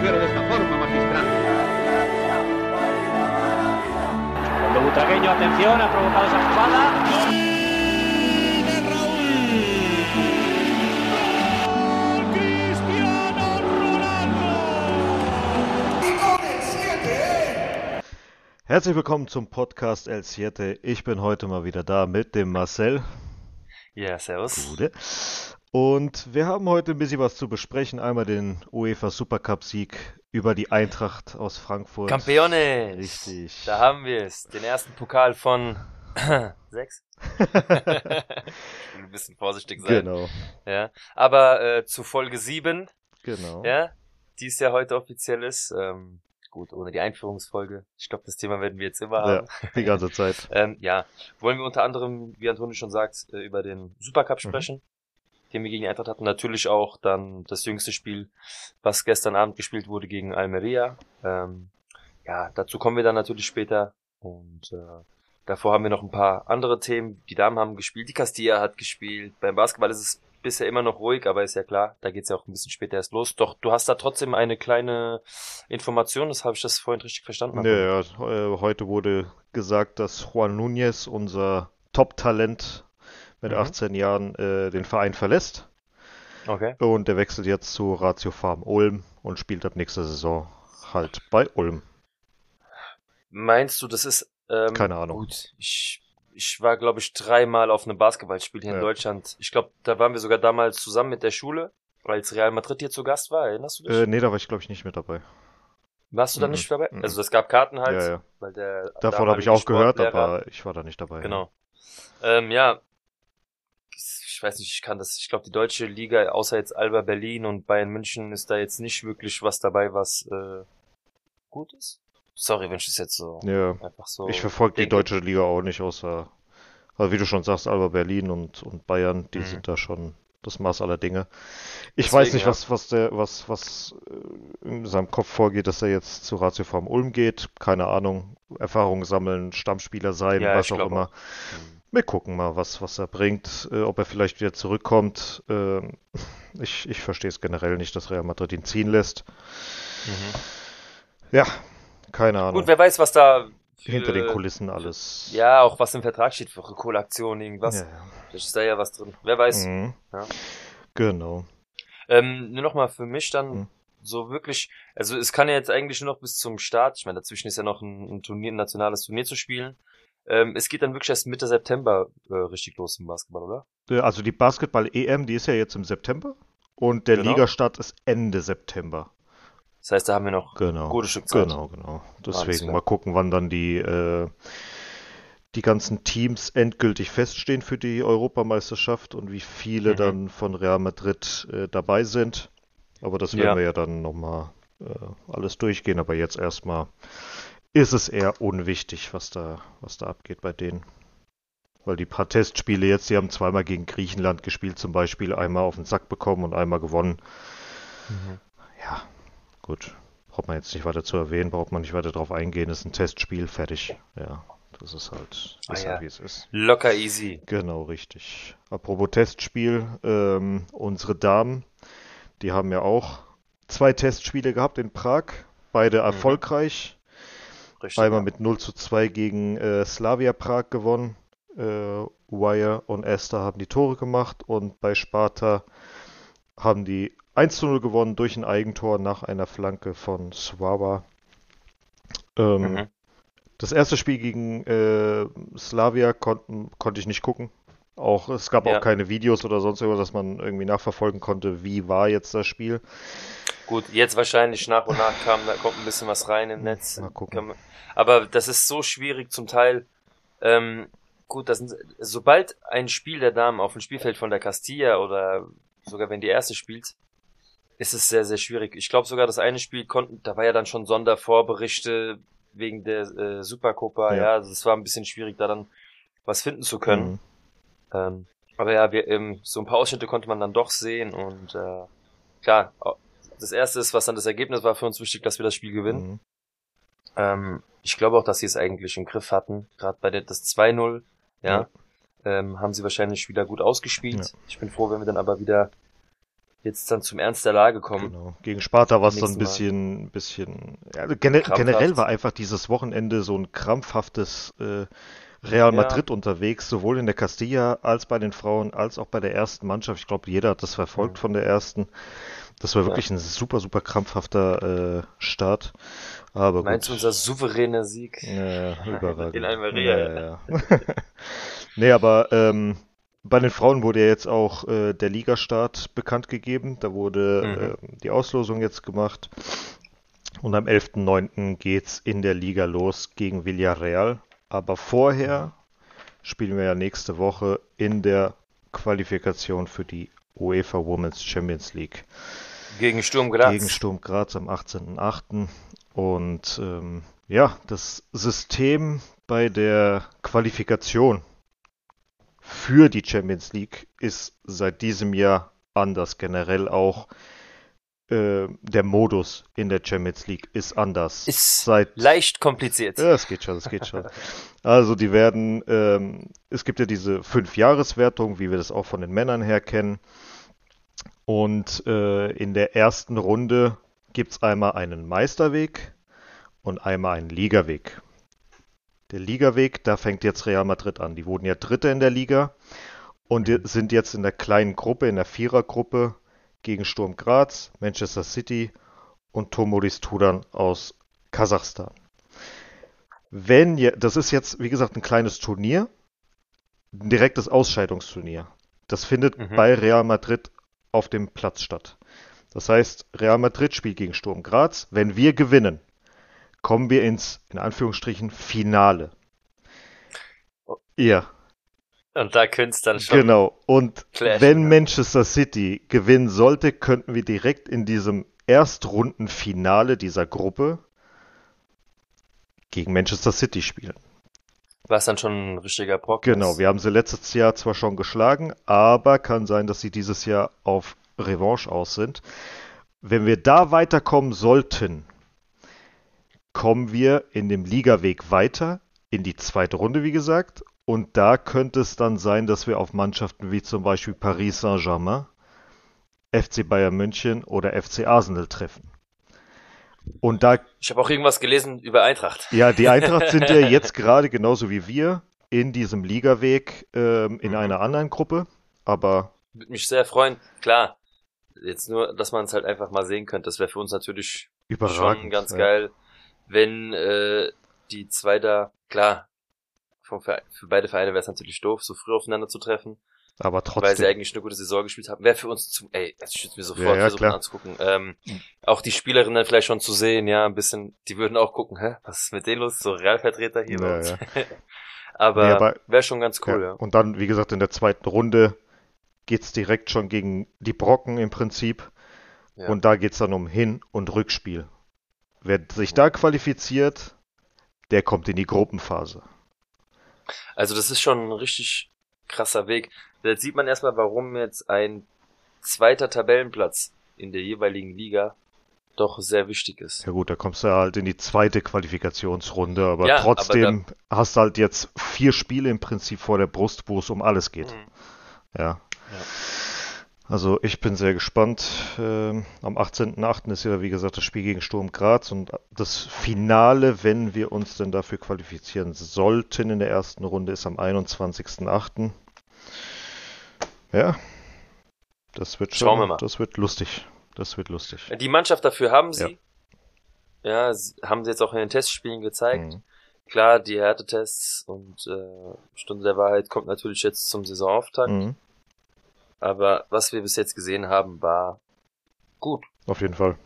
mujer de esta forma, magistral. Cuando Butragueño, atención, ha provocado esa jugada. Herzlich willkommen zum Podcast El Siete. Ich bin heute mal wieder da mit dem Marcel. Ja, servus. Gute. Und wir haben heute ein bisschen was zu besprechen. Einmal den UEFA Supercup Sieg über die Eintracht aus Frankfurt. Campeones. Richtig. Da haben wir es. Den ersten Pokal von sechs. ein bisschen vorsichtig sein. Genau, Ja. Aber äh, zu Folge sieben, genau. ja, die es ja heute offiziell ist. Ähm, gut, ohne die Einführungsfolge. Ich glaube, das Thema werden wir jetzt immer Ja, haben. die ganze Zeit. Ähm, ja, wollen wir unter anderem, wie Antoni schon sagt, äh, über den Supercup sprechen, den wir gegen Eintracht hatten. Natürlich auch dann das jüngste Spiel, was gestern Abend gespielt wurde gegen Almeria. Ähm, ja, dazu kommen wir dann natürlich später. Und äh, davor haben wir noch ein paar andere Themen. Die Damen haben gespielt, die Castilla hat gespielt. Beim Basketball ist es bisher immer noch ruhig, aber ist ja klar, da geht's ja auch ein bisschen später erst los. Doch du hast da trotzdem eine kleine Information, das habe ich das vorhin richtig verstanden. Ja, ja, äh, heute wurde gesagt, dass Juan Núñez, unser Top-Talent mit Mhm. 18 Jahren, äh, den Verein verlässt. Okay. Und der wechselt jetzt zu Ratio Farm Ulm und spielt ab nächster Saison halt bei Ulm. Meinst du, das ist ähm, Keine Ahnung. Gut, ich, ich war, glaube ich, dreimal auf einem Basketballspiel hier Ja. in Deutschland. Ich glaube, da waren wir sogar damals zusammen mit der Schule, als Real Madrid hier zu Gast war. Erinnerst du dich? Äh, nee, da war ich glaube ich nicht mit dabei. Warst du da mhm. nicht dabei? Mhm. Also es gab Karten halt, Ja, ja. weil der Davon habe ich auch gehört, aber ich war da nicht dabei. Genau. Ähm, ja, ich weiß nicht, ich kann das, ich glaube, die deutsche Liga, außer jetzt Alba Berlin und Bayern München, ist da jetzt nicht wirklich was dabei, was äh, gut ist. Sorry, wenn ich das jetzt so Ja, einfach so. ich verfolge die deutsche Liga auch nicht, außer, also wie du schon sagst, Alba Berlin und, und Bayern, die Mhm. sind da schon das Maß aller Dinge. Ich Deswegen, weiß nicht, ja. was, was der, was, was äh, in seinem Kopf vorgeht, dass er jetzt zu Ratio Farm Ulm geht. Keine Ahnung. Erfahrung sammeln, Stammspieler sein, Ja, was auch immer. auch. Wir gucken mal, was, was er bringt, äh, ob er vielleicht wieder zurückkommt. Ähm, ich ich verstehe es generell nicht, dass Real Madrid ihn ziehen lässt. Mhm. Ja, keine Ahnung. Gut, wer weiß, was da für, Hinter den Kulissen alles. Ja, auch was im Vertrag steht für Kohlaktion, irgendwas. Ja, ja. Vielleicht ist da ja was drin. Wer weiß. Mhm. Ja. Genau. Ähm, nur noch mal für mich dann Mhm. so wirklich, also es kann ja jetzt eigentlich nur noch bis zum Start, ich meine, dazwischen ist ja noch ein, ein Turnier, ein nationales Turnier zu spielen. Ähm, es geht dann wirklich erst Mitte September äh, richtig los im Basketball, oder? Äh, Also die Basketball-EM, die ist ja jetzt im September. Und der Genau. Ligastart ist Ende September. Das heißt, da haben wir noch Genau. ein gutes Stück Zeit. Genau, genau. Deswegen mal gucken, wann dann die, äh, die ganzen Teams endgültig feststehen für die Europameisterschaft und wie viele Mhm. dann von Real Madrid äh, dabei sind. Aber das werden Ja. wir ja dann nochmal äh, alles durchgehen. Aber jetzt erstmal ist es eher unwichtig, was da, was da abgeht bei denen. Weil die paar Testspiele jetzt, die haben zweimal gegen Griechenland gespielt, zum Beispiel einmal auf den Sack bekommen und einmal gewonnen. Mhm. Ja, gut. Braucht man jetzt nicht weiter zu erwähnen, braucht man nicht weiter drauf eingehen. Ist ein Testspiel, fertig. Ja, das ist halt, Ah, ist ja. halt wie es ist. Locker easy. Genau, richtig. Apropos Testspiel, ähm, unsere Damen, die haben ja auch zwei Testspiele gehabt in Prag, beide erfolgreich. Richtig. Einmal mit 0 zu 2 gegen äh, Slavia Prag gewonnen. Äh, Wire und Esther haben die Tore gemacht und bei Sparta haben die 1 zu 0 gewonnen durch ein Eigentor nach einer Flanke von Swawa. Ähm, Mhm. Das erste Spiel gegen äh, Slavia kon konnte ich nicht gucken. Auch, es gab Ja. auch keine Videos oder sonst irgendwas, dass man irgendwie nachverfolgen konnte, wie war jetzt das Spiel. Gut, jetzt wahrscheinlich nach und nach kam, da kommt ein bisschen was rein im Netz. Mal gucken. Aber das ist so schwierig zum Teil. Ähm, gut, das sind, sobald ein Spiel der Damen auf dem Spielfeld von der Castilla oder sogar wenn die erste spielt, ist es sehr, sehr schwierig. Ich glaube sogar, das eine Spiel konnten, da war ja dann schon Sondervorberichte wegen der äh, Supercopa, Ja. ja, also es war ein bisschen schwierig, da dann was finden zu können. Mhm. Ähm, aber ja, wir, ähm, so ein paar Ausschnitte konnte man dann doch sehen und äh, klar, das erste ist, was dann das Ergebnis war für uns wichtig, dass wir das Spiel gewinnen. Mhm. Ähm, ich glaube auch, dass sie es eigentlich im Griff hatten. Gerade bei der, das 2-0, ja, Ähm, haben sie wahrscheinlich wieder gut ausgespielt. Ja. Ich bin froh, wenn wir dann aber wieder jetzt dann zum Ernst der Lage kommen. Genau. Gegen Sparta war es dann ein bisschen, bisschen, ja, gener Krampfhaft. generell war einfach dieses Wochenende so ein krampfhaftes äh, Real Ja. Madrid unterwegs, sowohl in der Castilla als bei den Frauen, als auch bei der ersten Mannschaft. Ich glaube, jeder hat das verfolgt Mhm. von der ersten. Das war Ja. wirklich ein super, super krampfhafter äh, Start. Aber Meinst du gut. unser souveräner Sieg? Ja, ja, überragend. In Almeria, Ja, ja, ja. nee, aber ähm, bei den Frauen wurde ja jetzt auch äh, der Ligastart bekannt gegeben. Da wurde Mhm. ähm, die Auslosung jetzt gemacht. Und am 11.09. geht's in der Liga los gegen Villarreal. Aber vorher spielen wir ja nächste Woche in der Qualifikation für die UEFA Women's Champions League Gegen Sturm Graz. gegen Sturm Graz am 18.08. Und ähm, ja, das System bei der Qualifikation für die Champions League ist seit diesem Jahr anders. Generell auch äh, der Modus in der Champions League ist anders. Ist seit leicht kompliziert. ja, es geht schon, es geht schon. Also die werden, ähm, es gibt ja diese Fünf-Jahres-Wertung, wie wir das auch von den Männern her kennen. Und äh, in der ersten Runde gibt es einmal einen Meisterweg und einmal einen Ligaweg. Der Ligaweg, da fängt jetzt Real Madrid an. Die wurden ja Dritte in der Liga und sind jetzt in der kleinen Gruppe, in der Vierergruppe gegen Sturm Graz, Manchester City und Tomuris Turan aus Kasachstan. Wenn ihr, das ist jetzt, wie gesagt, ein kleines Turnier, ein direktes Ausscheidungsturnier. Das findet Mhm. bei Real Madrid auf dem Platz statt. Das heißt, Real Madrid spielt gegen Sturm Graz. Wenn wir gewinnen, kommen wir ins, in Anführungsstrichen, Finale. Oh. Ja, Und da könnte es dann schon. genau. Und clashen, wenn ja. Manchester City gewinnen sollte, könnten wir direkt in diesem Erstrundenfinale dieser Gruppe gegen Manchester City spielen. War es dann schon ein richtiger Brocken. Genau, wir haben sie letztes Jahr zwar schon geschlagen, aber kann sein, dass sie dieses Jahr auf Revanche aus sind. Wenn wir da weiterkommen sollten, kommen wir in dem Ligaweg weiter, in die zweite Runde, wie gesagt. Und da könnte es dann sein, dass wir auf Mannschaften wie zum Beispiel Paris Saint-Germain, FC Bayern München oder FC Arsenal treffen. Und da Ich habe auch irgendwas gelesen über Eintracht. ja, die Eintracht sind ja jetzt gerade genauso wie wir in diesem Ligaweg ähm, in Mhm. einer anderen Gruppe. Aber Würde mich sehr freuen. Klar. Jetzt nur, dass man es halt einfach mal sehen könnte. Das wäre für uns natürlich überragend. schon ganz ja. geil, wenn äh, die zwei da, klar, vom Verein, für beide Vereine wäre es natürlich doof, so früh aufeinander zu treffen, Aber weil sie trotzdem. eigentlich eine gute Saison gespielt haben. Wäre für uns zum, ey, das schützt mir sofort Ja, ja, versuchen anzugucken. Ähm, auch die Spielerinnen dann vielleicht schon zu sehen, ja, ein bisschen, die würden auch gucken, hä, was ist mit denen los? So Realvertreter hier bei Ja, uns. ja. aber Nee, aber- wäre schon ganz cool, ja. ja. Und dann, wie gesagt, in der zweiten Runde geht's direkt schon gegen die Brocken im Prinzip. Ja. Und da geht's dann um Hin- und Rückspiel. Wer sich da qualifiziert, der kommt in die Gruppenphase. Also das ist schon ein richtig krasser Weg. Jetzt sieht man erstmal, warum jetzt ein zweiter Tabellenplatz in der jeweiligen Liga doch sehr wichtig ist. Ja gut, da kommst du halt in die zweite Qualifikationsrunde, aber Ja, aber trotzdem hast du halt jetzt vier Spiele im Prinzip vor der Brust, wo es um alles geht. Mhm. Ja. Also ich bin sehr gespannt. Ähm, am 18.08. ist ja wie gesagt das Spiel gegen Sturm Graz und das Finale, wenn wir uns denn dafür qualifizieren sollten in der ersten Runde, ist am 21.08. Ja, das wird schon, wir mal. das wird lustig. Das wird lustig. Die Mannschaft dafür haben sie. Ja, sie, haben sie jetzt auch in den Testspielen gezeigt. Mhm. Klar, die Härtetests und äh, Stunde der Wahrheit kommt natürlich jetzt zum Saisonauftakt. Mhm. Aber was wir bis jetzt gesehen haben, war gut. Auf jeden Fall.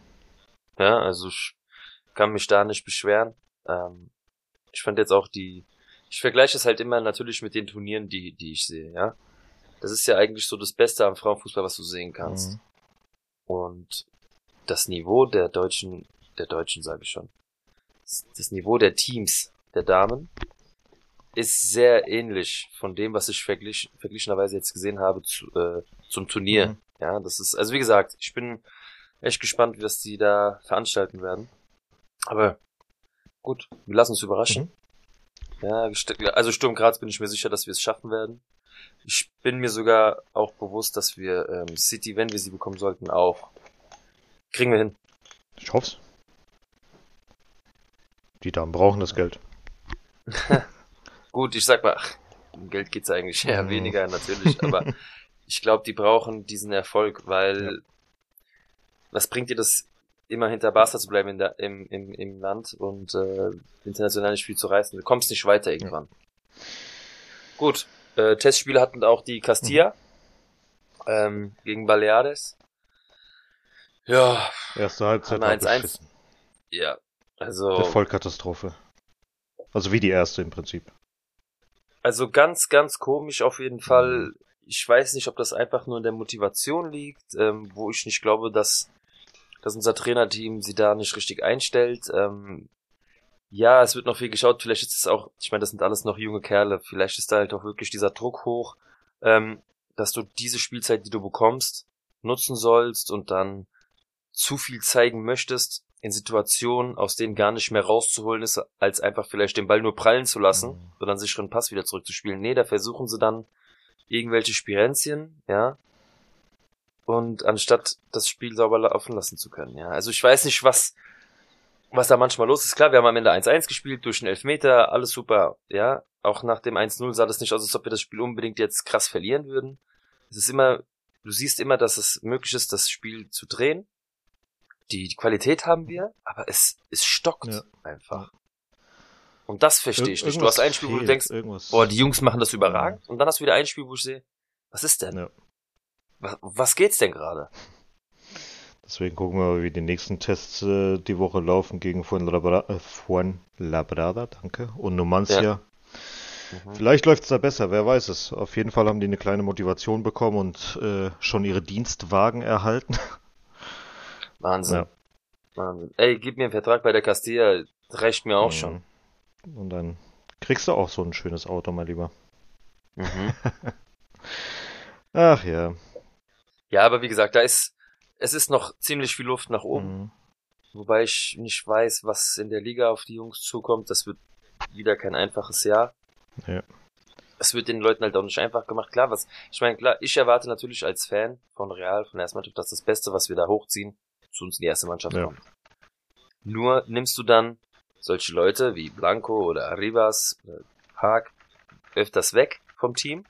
Ja, also ich kann mich da nicht beschweren. Ähm, ich fand jetzt auch die, ich vergleiche es halt immer natürlich mit den Turnieren, die, die ich sehe, ja. Das ist ja eigentlich so das Beste am Frauenfußball, was du sehen kannst. Mhm. Und das Niveau der deutschen, der Deutschen sage ich schon, das Niveau der Teams der Damen ist sehr ähnlich von dem, was ich verglich, verglichenerweise jetzt gesehen habe zu, äh, zum Turnier. Mhm. Ja, das ist, also wie gesagt, ich bin echt gespannt, wie das die da veranstalten werden. Aber gut, wir lassen uns überraschen. Mhm. Ja, also Sturm Graz bin ich mir sicher, dass wir es schaffen werden. Ich bin mir sogar auch bewusst, dass wir ähm, City, wenn wir sie bekommen sollten, auch kriegen wir hin. Ich hoff's. Die Damen brauchen das Geld. Gut, ich sag mal, ach, um Geld geht's eigentlich eher Mhm. weniger natürlich, aber ich glaube, die brauchen diesen Erfolg, weil Ja. was bringt dir das, immer hinter Barca zu bleiben in der, im, im, im Land und äh, internationales Spiel zu reißen? Du kommst nicht weiter irgendwann. Gut, äh, Testspiele hatten auch die Castilla Mhm. ähm, gegen Baleares. Ja, Erste Halbzeit war 1-1? beschissen. ja, also Eine Vollkatastrophe. Also wie die erste im Prinzip. Also ganz, ganz komisch auf jeden Fall. Mhm. Ich weiß nicht, ob das einfach nur in der Motivation liegt, ähm, wo ich nicht glaube, dass, dass unser Trainerteam sie da nicht richtig einstellt. Ähm, ja, es wird noch viel geschaut. Vielleicht ist es auch, ich meine, das sind alles noch junge Kerle. Vielleicht ist da halt auch wirklich dieser Druck hoch, ähm, dass du diese Spielzeit, die du bekommst, nutzen sollst und dann zu viel zeigen möchtest in Situationen, aus denen gar nicht mehr rauszuholen ist, als einfach vielleicht den Ball nur prallen zu lassen Mhm. sondern sicheren Pass wieder zurückzuspielen. Nee, da versuchen sie dann irgendwelche Spirenzien, ja. Und anstatt das Spiel sauber laufen lassen zu können, ja. Also ich weiß nicht, was, was da manchmal los ist. Klar, wir haben am Ende 1-1 gespielt, durch einen Elfmeter, alles super, ja. Auch nach dem 1-0 sah das nicht aus, als ob wir das Spiel unbedingt jetzt krass verlieren würden. Es ist immer, du siehst immer, dass es möglich ist, das Spiel zu drehen. Die, die Qualität haben wir, aber es, es stockt Ja. einfach. Und das verstehe ich Ir- nicht. Du hast ein Spiel, wo du fehlt, denkst, irgendwas. boah, die Jungs machen das überragend. Und dann hast du wieder ein Spiel, wo ich sehe, was ist denn? Ja. Was, was geht's denn gerade? Deswegen gucken wir mal, wie die nächsten Tests äh, die Woche laufen gegen Fuenlabrada, äh, Fuenlabrada danke, und Numancia. Mhm. Vielleicht läuft's da besser, wer weiß es. Auf jeden Fall haben die eine kleine Motivation bekommen und äh, schon ihre Dienstwagen erhalten. Wahnsinn. Ja. Wahnsinn. Ey, gib mir einen Vertrag bei der Castilla, reicht mir auch schon. Mhm. Und dann kriegst du auch so ein schönes Auto, mein Lieber. Mhm. Ach ja. Ja, aber wie gesagt, da ist, es ist noch ziemlich viel Luft nach oben. Mhm. Wobei ich nicht weiß, was in der Liga auf die Jungs zukommt. Das wird wieder kein einfaches Jahr. Ja. Es wird den Leuten halt auch nicht einfach gemacht. Klar, was, ich meine, klar, ich erwarte natürlich als Fan von Real, von der ersten Mannschaft, dass das Beste, was wir da hochziehen, zu uns in die erste Mannschaft Ja. kommt. Nur nimmst du dann solche Leute wie Blanco oder Arribas, oder Haag, öfters weg vom Team.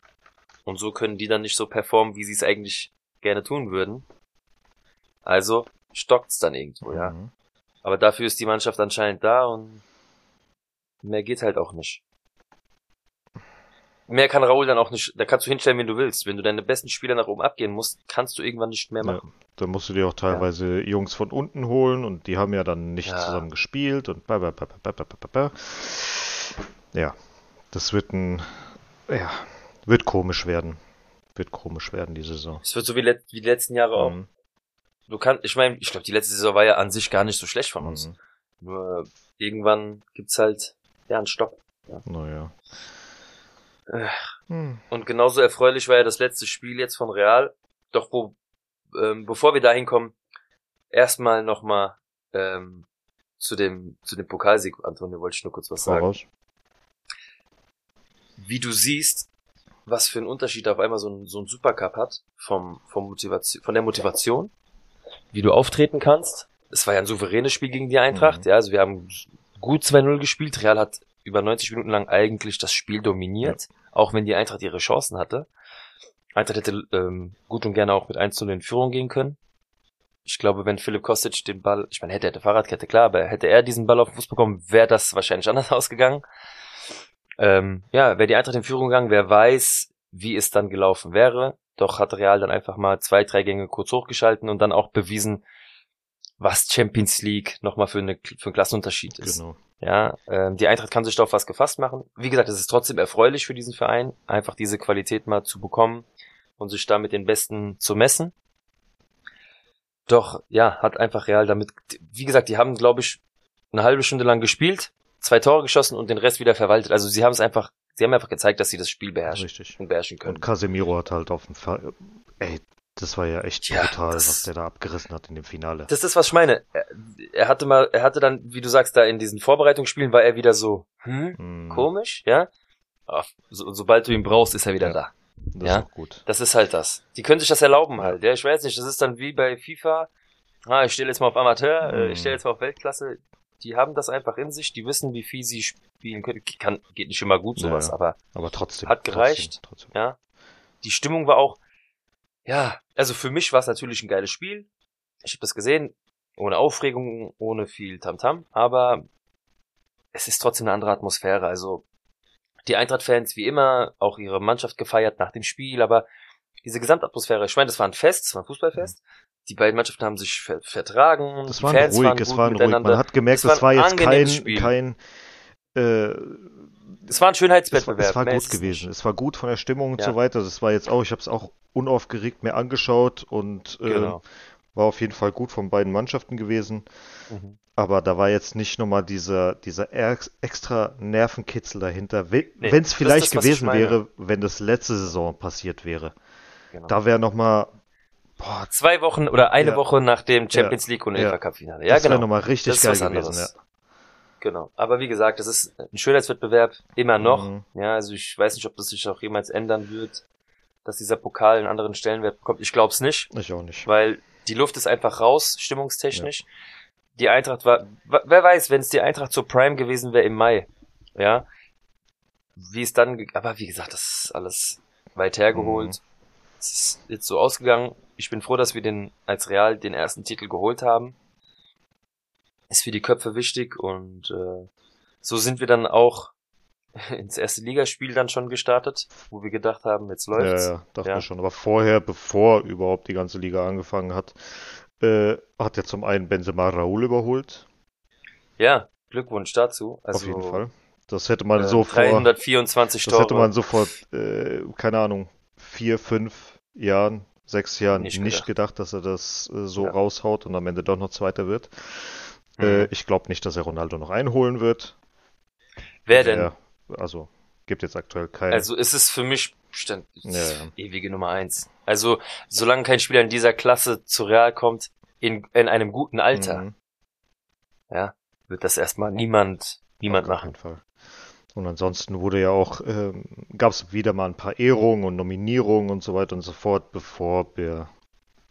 Und so können die dann nicht so performen, wie sie es eigentlich gerne tun würden. Also stockt's dann irgendwo, ja. Mhm. Aber dafür ist die Mannschaft anscheinend da und mehr geht halt auch nicht. Mehr kann Raul dann auch nicht, da kannst du hinstellen, wenn du willst. Wenn du deine besten Spieler nach oben abgehen musst, kannst du irgendwann nicht mehr Ja. machen. Da musst du dir auch teilweise Jungs von unten holen und die haben ja dann nicht Ja. zusammen gespielt und ba, ba, ba, ba, ba, ba, ba, ja, das wird ein ja, wird komisch werden. Wird komisch werden die Saison. Es wird so wie, let wie die letzten Jahre auch. Mhm. Du kannst, ich meine, ich glaube, die letzte Saison war ja an sich gar nicht so schlecht von uns. Mhm. Nur irgendwann gibt's halt, ja, einen Stopp. Naja. Hm. Und genauso erfreulich war ja das letzte Spiel jetzt von Real. Doch wo, ähm, bevor wir da hinkommen, erstmal nochmal ähm, zu dem zu dem Pokalsieg, Antonio, wollte ich nur kurz was sagen. Voraus. Wie du siehst, was für einen Unterschied auf einmal so ein, so ein Supercup hat vom, vom Motivation, von der Motivation, wie du auftreten kannst. Es war ja ein souveränes Spiel gegen die Eintracht, Mhm. ja, also wir haben gut 2-0 gespielt. Real hat über 90 Minuten lang eigentlich das Spiel dominiert, auch wenn die Eintracht ihre Chancen hatte. Eintracht hätte ähm, gut und gerne auch mit 1 0 in Führung gehen können. Ich glaube, wenn Philipp Kostic den Ball, ich meine, hätte er die Fahrradkette, klar, aber hätte er diesen Ball auf den Fuß bekommen, wäre das wahrscheinlich anders ausgegangen. Ähm, ja, wäre die Eintracht in Führung gegangen, wer weiß, wie es dann gelaufen wäre. Doch hat Real dann einfach mal zwei, drei Gänge kurz hochgeschalten und dann auch bewiesen, was Champions League nochmal für, eine, für einen Klassenunterschied ist. Genau. Ja, ähm, die Eintracht kann sich da auf was gefasst machen. Wie gesagt, es ist trotzdem erfreulich für diesen Verein, einfach diese Qualität mal zu bekommen und sich da mit den Besten zu messen. Doch, ja, hat einfach Real damit, wie gesagt, die haben, glaube ich, eine halbe Stunde lang gespielt, zwei Tore geschossen und den Rest wieder verwaltet. Also sie haben es einfach, sie haben einfach gezeigt, dass sie das Spiel beherrschen Richtig. und beherrschen können. Und Casemiro hat halt auf dem Fall. Ey, das war ja echt Ja, brutal, was der da abgerissen hat in dem Finale. Das ist, was ich meine. Er, hatte mal, er hatte dann, wie du sagst, da in diesen Vorbereitungsspielen war er wieder so, hm, Mhm. komisch, ja. Aber so, sobald du ihn brauchst, ist er wieder Ja. da. Das ja, ist auch gut. das ist halt das. Die können sich das erlauben halt. Ja, ich weiß nicht, das ist dann wie bei FIFA. Ah, ich stelle jetzt mal auf Amateur, Mhm. ich stelle jetzt mal auf Weltklasse. Die haben das einfach in sich, die wissen, wie viel sie spielen können. Kann, geht nicht immer gut sowas, Ja. aber Aber trotzdem. Hat gereicht. Trotzdem, trotzdem. ja. Die Stimmung war auch, ja, also für mich war es natürlich ein geiles Spiel. Ich habe das gesehen, ohne Aufregung, ohne viel Tamtam, aber es ist trotzdem eine andere Atmosphäre. Also die Eintracht-Fans wie immer auch ihre Mannschaft gefeiert nach dem Spiel, aber diese Gesamtatmosphäre, ich meine, das war ein Fest, es war ein Fußballfest. Die beiden Mannschaften haben sich ver vertragen, Das die war Fans ruhig, waren es war ruhig. Man hat gemerkt, Es war es war jetzt kein, Spiel. kein äh, es war ein es war, Schönheitswettbewerb. es war mehr gut gewesen. Es war gut von der Stimmung und Ja. so weiter. Das war jetzt auch, ich habe es auch unaufgeregt mir angeschaut und äh, Genau. war auf jeden Fall gut von beiden Mannschaften gewesen. Mhm. Aber da war jetzt nicht nochmal dieser, dieser ex- extra Nervenkitzel dahinter. Wenn Nee, es das vielleicht das, gewesen wäre, wenn das letzte Saison passiert wäre. Genau. Da wäre nochmal, boah, Zwei Wochen oder eine Ja. Woche nach dem Champions League und Ja. UEFA Cup Finale. Ja, das wäre genau. nochmal richtig Das geil gewesen. Ja. Genau. Aber wie gesagt, das ist ein Schönheitswettbewerb immer noch. Mhm. Ja, also ich weiß nicht, ob das sich auch jemals ändern wird, dass dieser Pokal einen anderen Stellenwert bekommt. Ich glaube es nicht, Ich auch nicht. weil die Luft ist einfach raus, stimmungstechnisch. Die Eintracht war, wa- wer weiß, wenn es die Eintracht zur Prime gewesen wäre im Mai, ja, wie es dann, aber wie gesagt, das ist alles weit hergeholt. Mhm. Es ist jetzt so ausgegangen. Ich bin froh, dass wir den als Real den ersten Titel geholt haben. Ist für die Köpfe wichtig und äh, so sind wir dann auch ins erste Ligaspiel dann schon gestartet, wo wir gedacht haben, jetzt Ja, läuft's. ja, dachte Ja. schon. Aber vorher, bevor überhaupt die ganze Liga angefangen hat, äh, hat ja zum einen Benzema Raúl überholt. Ja, Glückwunsch dazu. Also, auf jeden Fall. Das hätte man äh, so vor, 324 das Tore. hätte man so vor, äh, keine Ahnung, vier, fünf Jahren, sechs Jahren Nicht nicht, gedacht. gedacht. dass er das äh, so Ja. raushaut und am Ende doch noch Zweiter wird. Äh, ich glaube nicht, dass er Ronaldo noch einholen wird. Wer denn? Er, also, gibt jetzt aktuell keinen. Also ist es für mich stand, Ja, ja. ewige Nummer eins. Also solange kein Spieler in dieser Klasse zu Real kommt, in, in einem guten Alter, Mhm. ja, wird das erstmal niemand, niemand Auf machen. Fall. Und ansonsten wurde ja auch, ähm, gab es wieder mal ein paar Ehrungen und Nominierungen und so weiter und so fort, bevor wir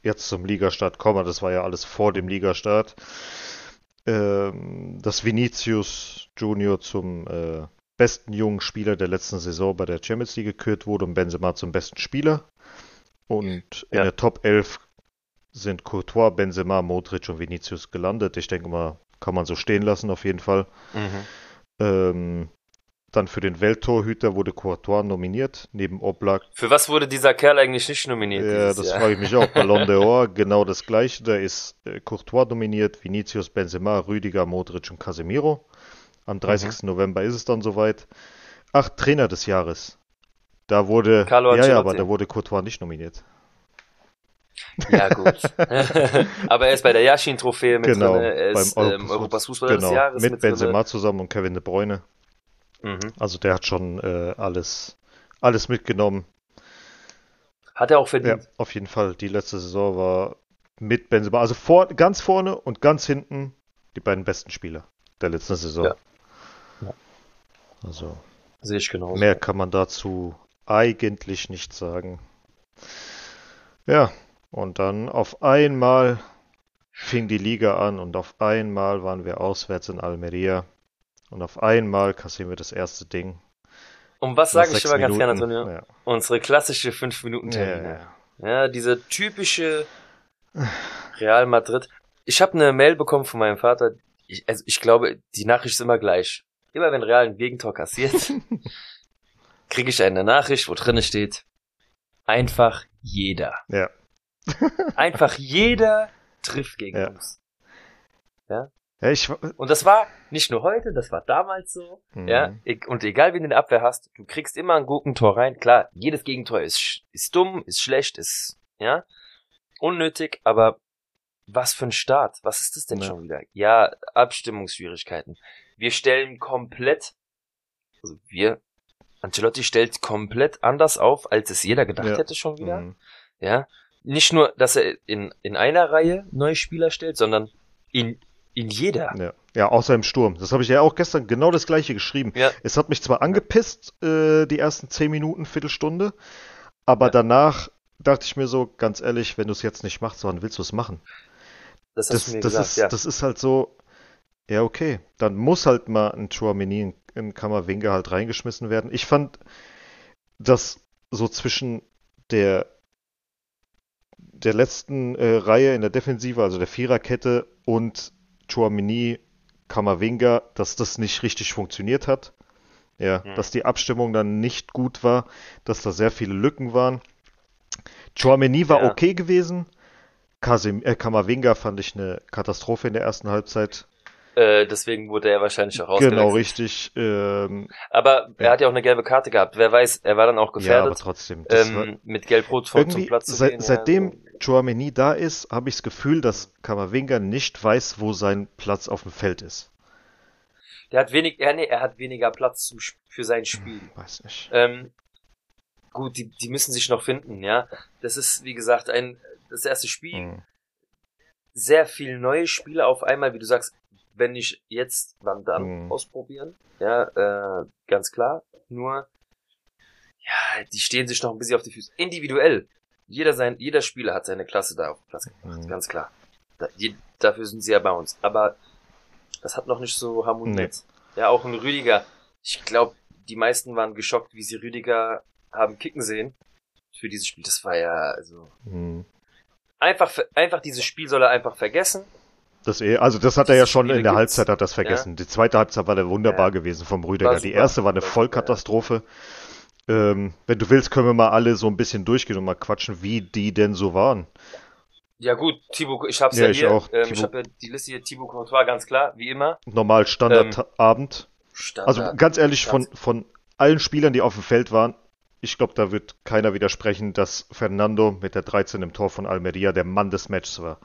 jetzt zum Ligastart kommen. Das war ja alles vor dem Ligastart. Ähm, dass Vinicius Junior zum äh, besten jungen Spieler der letzten Saison bei der Champions League gekürt wurde und Benzema zum besten Spieler. Und in Ja. der Top 11 sind Courtois, Benzema, Modric und Vinicius gelandet. Ich denke mal, kann man so stehen lassen auf jeden Fall. Mhm. Ähm, dann für den Welttorhüter wurde Courtois nominiert, neben Oblak. Für was wurde dieser Kerl eigentlich nicht nominiert? Ja, das Jahr? frage ich mich auch. Ballon d'Or, genau das gleiche. Da ist äh, Courtois nominiert, Vinicius, Benzema, Rüdiger, Modric und Casemiro. Am 30. Mhm. November ist es dann soweit. Ach, Trainer des Jahres. Da wurde, Carlo ja, ja, aber da wurde Courtois nicht nominiert. Ja, gut. aber er ist bei der Yashin-Trophäe mit Genau, drin. Er ist beim ähm, Europas Fußballer genau, des Jahres mit mit Benzema zusammen und Kevin De Bruyne. Mhm. Also der hat schon äh, alles, alles mitgenommen. Hat er auch Ja, verdient. auf jeden Fall. Die letzte Saison war mit Benzema, also vor, ganz vorne und ganz hinten die beiden besten Spieler der letzten Saison. Ja. Ja. Also Sehe ich genau. mehr kann man dazu eigentlich nicht sagen. Ja, und dann auf einmal fing die Liga an und auf einmal waren wir auswärts in Almeria und auf einmal kassieren wir das erste Ding. Und was sage ich immer ganz gerne. Antonio? Ja. Unsere klassische 5 minuten Ja, termine ja, Ja, diese typische Real Madrid. Ich habe eine Mail bekommen von meinem Vater. Ich, also ich glaube, die Nachricht ist immer gleich. Immer wenn Real ein Gegentor kassiert, kriege ich eine Nachricht, wo drin steht, einfach jeder. ja. Einfach jeder trifft gegen Ja. uns. ja ich, Und das war nicht nur heute, das war damals so. Mhm. Ja, e- und egal wie du in der Abwehr hast, du kriegst immer ein Gegentor rein. Klar, jedes Gegentor ist, ist dumm, ist schlecht, ist, ja, unnötig, aber was für ein Start? Was ist das denn Ja. schon wieder? Ja, Abstimmungsschwierigkeiten. Wir stellen komplett, also wir, Ancelotti stellt komplett anders auf, als es jeder gedacht Ja. hätte schon wieder. Mhm. Ja, nicht nur, dass er in, in einer Reihe neue Spieler stellt, sondern in, in jeder. Ja. ja, außer im Sturm. Das habe ich ja auch gestern genau das gleiche geschrieben. Ja. Es hat mich zwar angepisst, äh, die ersten zehn Minuten, Viertelstunde, Aber ja. danach dachte ich mir so, ganz ehrlich, wenn du es jetzt nicht machst, wann willst du es machen? Das, das, das gesagt, ist, ja. das ist halt so, ja, okay, dann muss halt mal ein Chouameni in, in Kammerwinger halt reingeschmissen werden. Ich fand, dass so zwischen der der letzten äh, Reihe in der Defensive, also der Viererkette und Chouameni, Kammerwinger, dass das nicht richtig funktioniert hat. Ja, mhm. dass die Abstimmung dann nicht gut war, dass da sehr viele Lücken waren. Chouameni war ja. okay gewesen. Kasim, äh, Kamavinga fand ich eine Katastrophe in der ersten Halbzeit. Äh, deswegen wurde er wahrscheinlich auch rausgewechselt. Genau, richtig. Ähm, aber er ja. hat ja auch eine gelbe Karte gehabt. Wer weiß, er war dann auch gefährdet. Ja, aber trotzdem. Ähm, mit Gelb-Rot zum Platz zu seit, gehen. Seitdem ja. Chouameni da ist, habe ich das Gefühl, dass Kamavinga nicht weiß, wo sein Platz auf dem Feld ist. Der hat wenig, ja, nee, er hat weniger Platz zum, für sein Spiel. Hm, weiß nicht. Ähm, gut, die, die müssen sich noch finden, ja. Das ist, wie gesagt, ein, das erste Spiel. Hm. Sehr viele neue Spiele auf einmal, wie du sagst, wenn nicht jetzt, wann dann mhm. ausprobieren. Ja, äh, ganz klar. Nur, ja, die stehen sich noch ein bisschen auf die Füße. Individuell. Jeder sein, jeder Spieler hat seine Klasse da auf den Platz gebracht, mhm. ganz klar. Da, die, dafür sind sie ja bei uns. Aber das hat noch nicht so harmoniert. Nee. Ja, auch ein Rüdiger. Ich glaube, die meisten waren geschockt, wie sie Rüdiger haben kicken sehen für dieses Spiel. Das war ja, also. Mhm. Einfach, einfach dieses Spiel soll er einfach vergessen das eh, also das hat er ja schon in der Halbzeit hat das vergessen. Ja? Die zweite Halbzeit war der wunderbar ja. gewesen vom Rüdiger. Die erste war eine Vollkatastrophe. Ähm, wenn du willst, können wir mal alle so ein bisschen durchgehen und mal quatschen, wie die denn so waren. Ja gut, Thibaut, ich hab's ja, ja ich hier. Auch. Ähm, ich habe ja die Liste hier, Thibaut Courtois, ganz klar, wie immer. Normal Standardabend. Ähm, Standard, also ganz ehrlich, ganz von, von allen Spielern, die auf dem Feld waren, ich glaube, da wird keiner widersprechen, dass Fernando mit der 13 im Tor von Almeria der Mann des Matches war.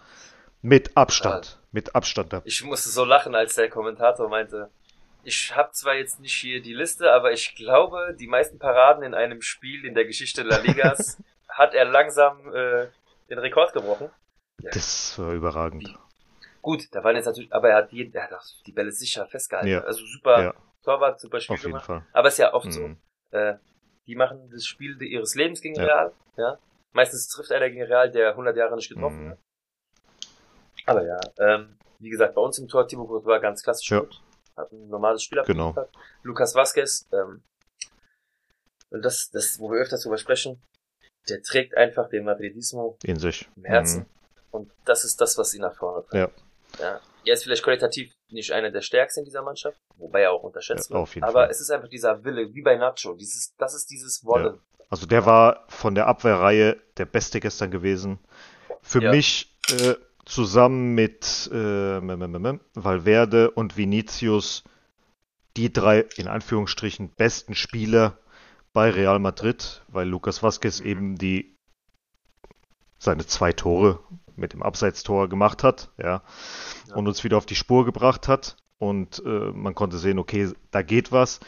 Mit Abstand. Ja. Mit Abstand. Ich musste so lachen, als der Kommentator meinte, ich habe zwar jetzt nicht hier die Liste, aber ich glaube, die meisten Paraden in einem Spiel in der Geschichte La Ligas hat er langsam äh, den Rekord gebrochen. Ja. Das war überragend. Gut, da waren jetzt natürlich, aber er hat die, er hat auch die Bälle sicher festgehalten. Ja. Also super ja. Torwart, super Spiel Auf jeden gemacht. Fall. Aber ist ja oft mhm. so. Äh, die machen das Spiel ihres Lebens gegen Real. Ja. Meistens trifft einer gegen Real, der 100 Jahre nicht getroffen mhm. hat. Aber ja, ähm, wie gesagt, bei uns im Tor Timo war ganz klassisch ja. Hat ein normales Spiel genau. Lukas Vasquez, ähm, und das, das, wo wir öfters drüber sprechen, der trägt einfach den Madridismo in sich. Im Herzen. Mhm. Und das ist das, was ihn nach vorne trägt. Ja. ja. Er ist vielleicht qualitativ nicht einer der stärksten in dieser Mannschaft, wobei er auch unterschätzt ja, wird. aber Fall. es ist einfach dieser Wille, wie bei Nacho. Dieses, das ist dieses Wollen. Ja. Also der war von der Abwehrreihe der Beste gestern gewesen. Für mich äh, zusammen mit äh, Valverde und Vinicius die drei in Anführungsstrichen besten Spieler bei Real Madrid, weil Lucas Vazquez eben die seine zwei Tore mit dem Abseitstor gemacht hat, ja, ja. und uns wieder auf die Spur gebracht hat und äh, man konnte sehen, okay, da geht was.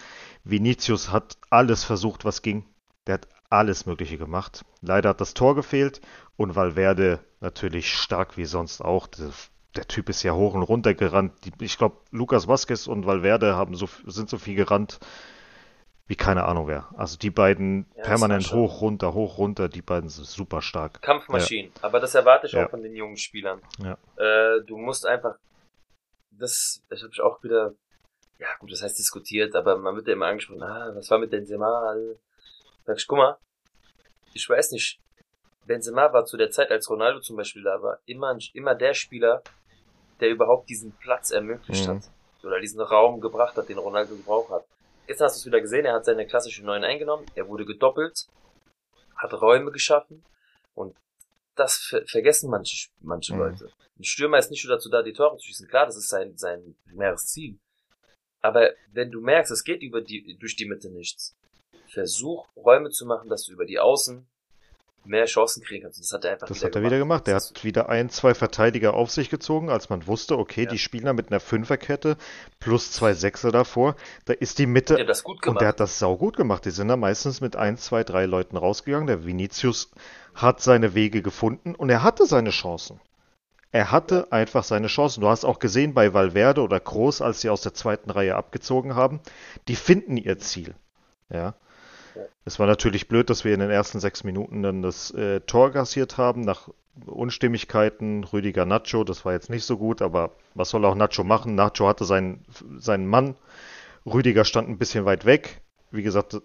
Vinicius hat alles versucht, was ging. Der hat alles Mögliche gemacht. Leider hat das Tor gefehlt und Valverde natürlich stark wie sonst auch. Der, Typ ist ja hoch und runter gerannt. Ich glaube, Lucas Vasquez und Valverde haben so, sind so viel gerannt wie keine Ahnung wer. Also die beiden ja, permanent hoch, runter, hoch, runter, die beiden sind super stark. Kampfmaschinen. Ja. Aber das erwarte ich auch ja. von den jungen Spielern. Ja. Äh, du musst einfach, das, das habe ich auch wieder, ja gut, das heißt diskutiert, aber man wird ja immer angesprochen, ah, was war mit Benzema? Sag ich, guck mal, ich weiß nicht, Benzema war zu der Zeit, als Ronaldo zum Beispiel da war, immer, immer der Spieler, der überhaupt diesen Platz ermöglicht mhm. hat. Oder diesen Raum gebracht hat, den Ronaldo gebraucht hat. Jetzt hast du es wieder gesehen, er hat seine klassischen Neuen eingenommen, er wurde gedoppelt, hat Räume geschaffen und das ver vergessen manche, manche mhm. Leute. Ein Stürmer ist nicht nur dazu da, die Tore zu schießen. Klar, das ist sein, sein primäres Ziel. Aber wenn du merkst, es geht über die, durch die Mitte nichts, versuch Räume zu machen, dass du über die Außen mehr Chancen kriegen kannst. Das hat er einfach das wieder hat er gemacht. wieder gemacht. Er hat wieder ein, zwei Verteidiger auf sich gezogen, als man wusste, okay, ja. die spielen da mit einer Fünferkette plus zwei Sechser davor. Da ist die Mitte. Der das gut gemacht. Und der hat das sau gut gemacht. Die sind da meistens mit ein, zwei, drei Leuten rausgegangen. Der Vinicius hat seine Wege gefunden und er hatte seine Chancen. Er hatte einfach seine Chancen. Du hast auch gesehen bei Valverde oder Groß, als sie aus der zweiten Reihe abgezogen haben, die finden ihr Ziel. Ja. Es war natürlich blöd, dass wir in den ersten sechs Minuten dann das äh, Tor kassiert haben, nach Unstimmigkeiten. Rüdiger Nacho, das war jetzt nicht so gut, aber was soll auch Nacho machen? Nacho hatte seinen, seinen Mann. Rüdiger stand ein bisschen weit weg. Wie gesagt,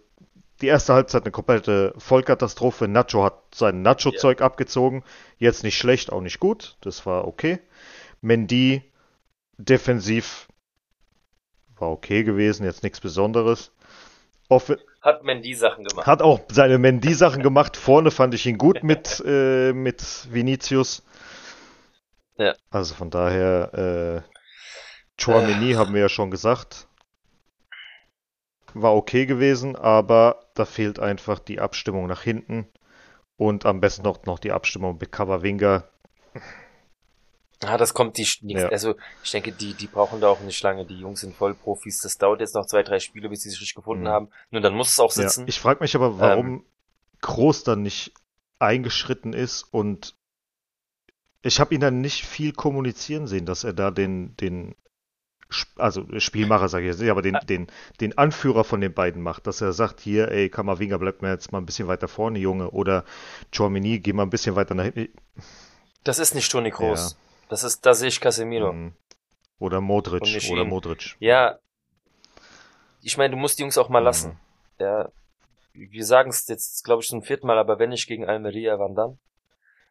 die erste Halbzeit eine komplette Vollkatastrophe. Nacho hat sein Nacho-Zeug yeah. abgezogen. Jetzt nicht schlecht, auch nicht gut. Das war okay. Mendy defensiv war okay gewesen, jetzt nichts Besonderes. Off hat Mendy Sachen gemacht. Hat auch seine Mendy Sachen gemacht. Vorne fand ich ihn gut mit, äh, mit Vinicius. Ja. Also von daher, äh, Chouameni äh. haben wir ja schon gesagt. War okay gewesen, aber da fehlt einfach die Abstimmung nach hinten. Und am besten noch, noch die Abstimmung mit Kavavinga. Ah, das kommt die, ja. also ich denke, die, die brauchen da auch nicht lange. Die Jungs sind Vollprofis. Das dauert jetzt noch zwei, drei Spiele, bis sie sich richtig gefunden mhm. haben. Nur dann muss es auch sitzen. Ja. Ich frage mich aber, warum ähm, Groß dann nicht eingeschritten ist und ich habe ihn dann nicht viel kommunizieren sehen, dass er da den, den, also Spielmacher sage ich jetzt nicht, aber den, den, den Anführer von den beiden macht, dass er sagt, hier, ey, Kammerwinger, bleib mir jetzt mal ein bisschen weiter vorne, Junge, oder Chormini, geh mal ein bisschen weiter nach hinten. Das ist nicht Toni Groß. Ja. Das ist, da sehe ich Casemiro. Mhm. Oder Modric. Oder ihn. Modric. Ja. Ich meine, du musst die Jungs auch mal mhm. lassen. Ja. Wir sagen es jetzt, glaube ich, zum vierten Mal, aber wenn nicht gegen Almeria, wann dann?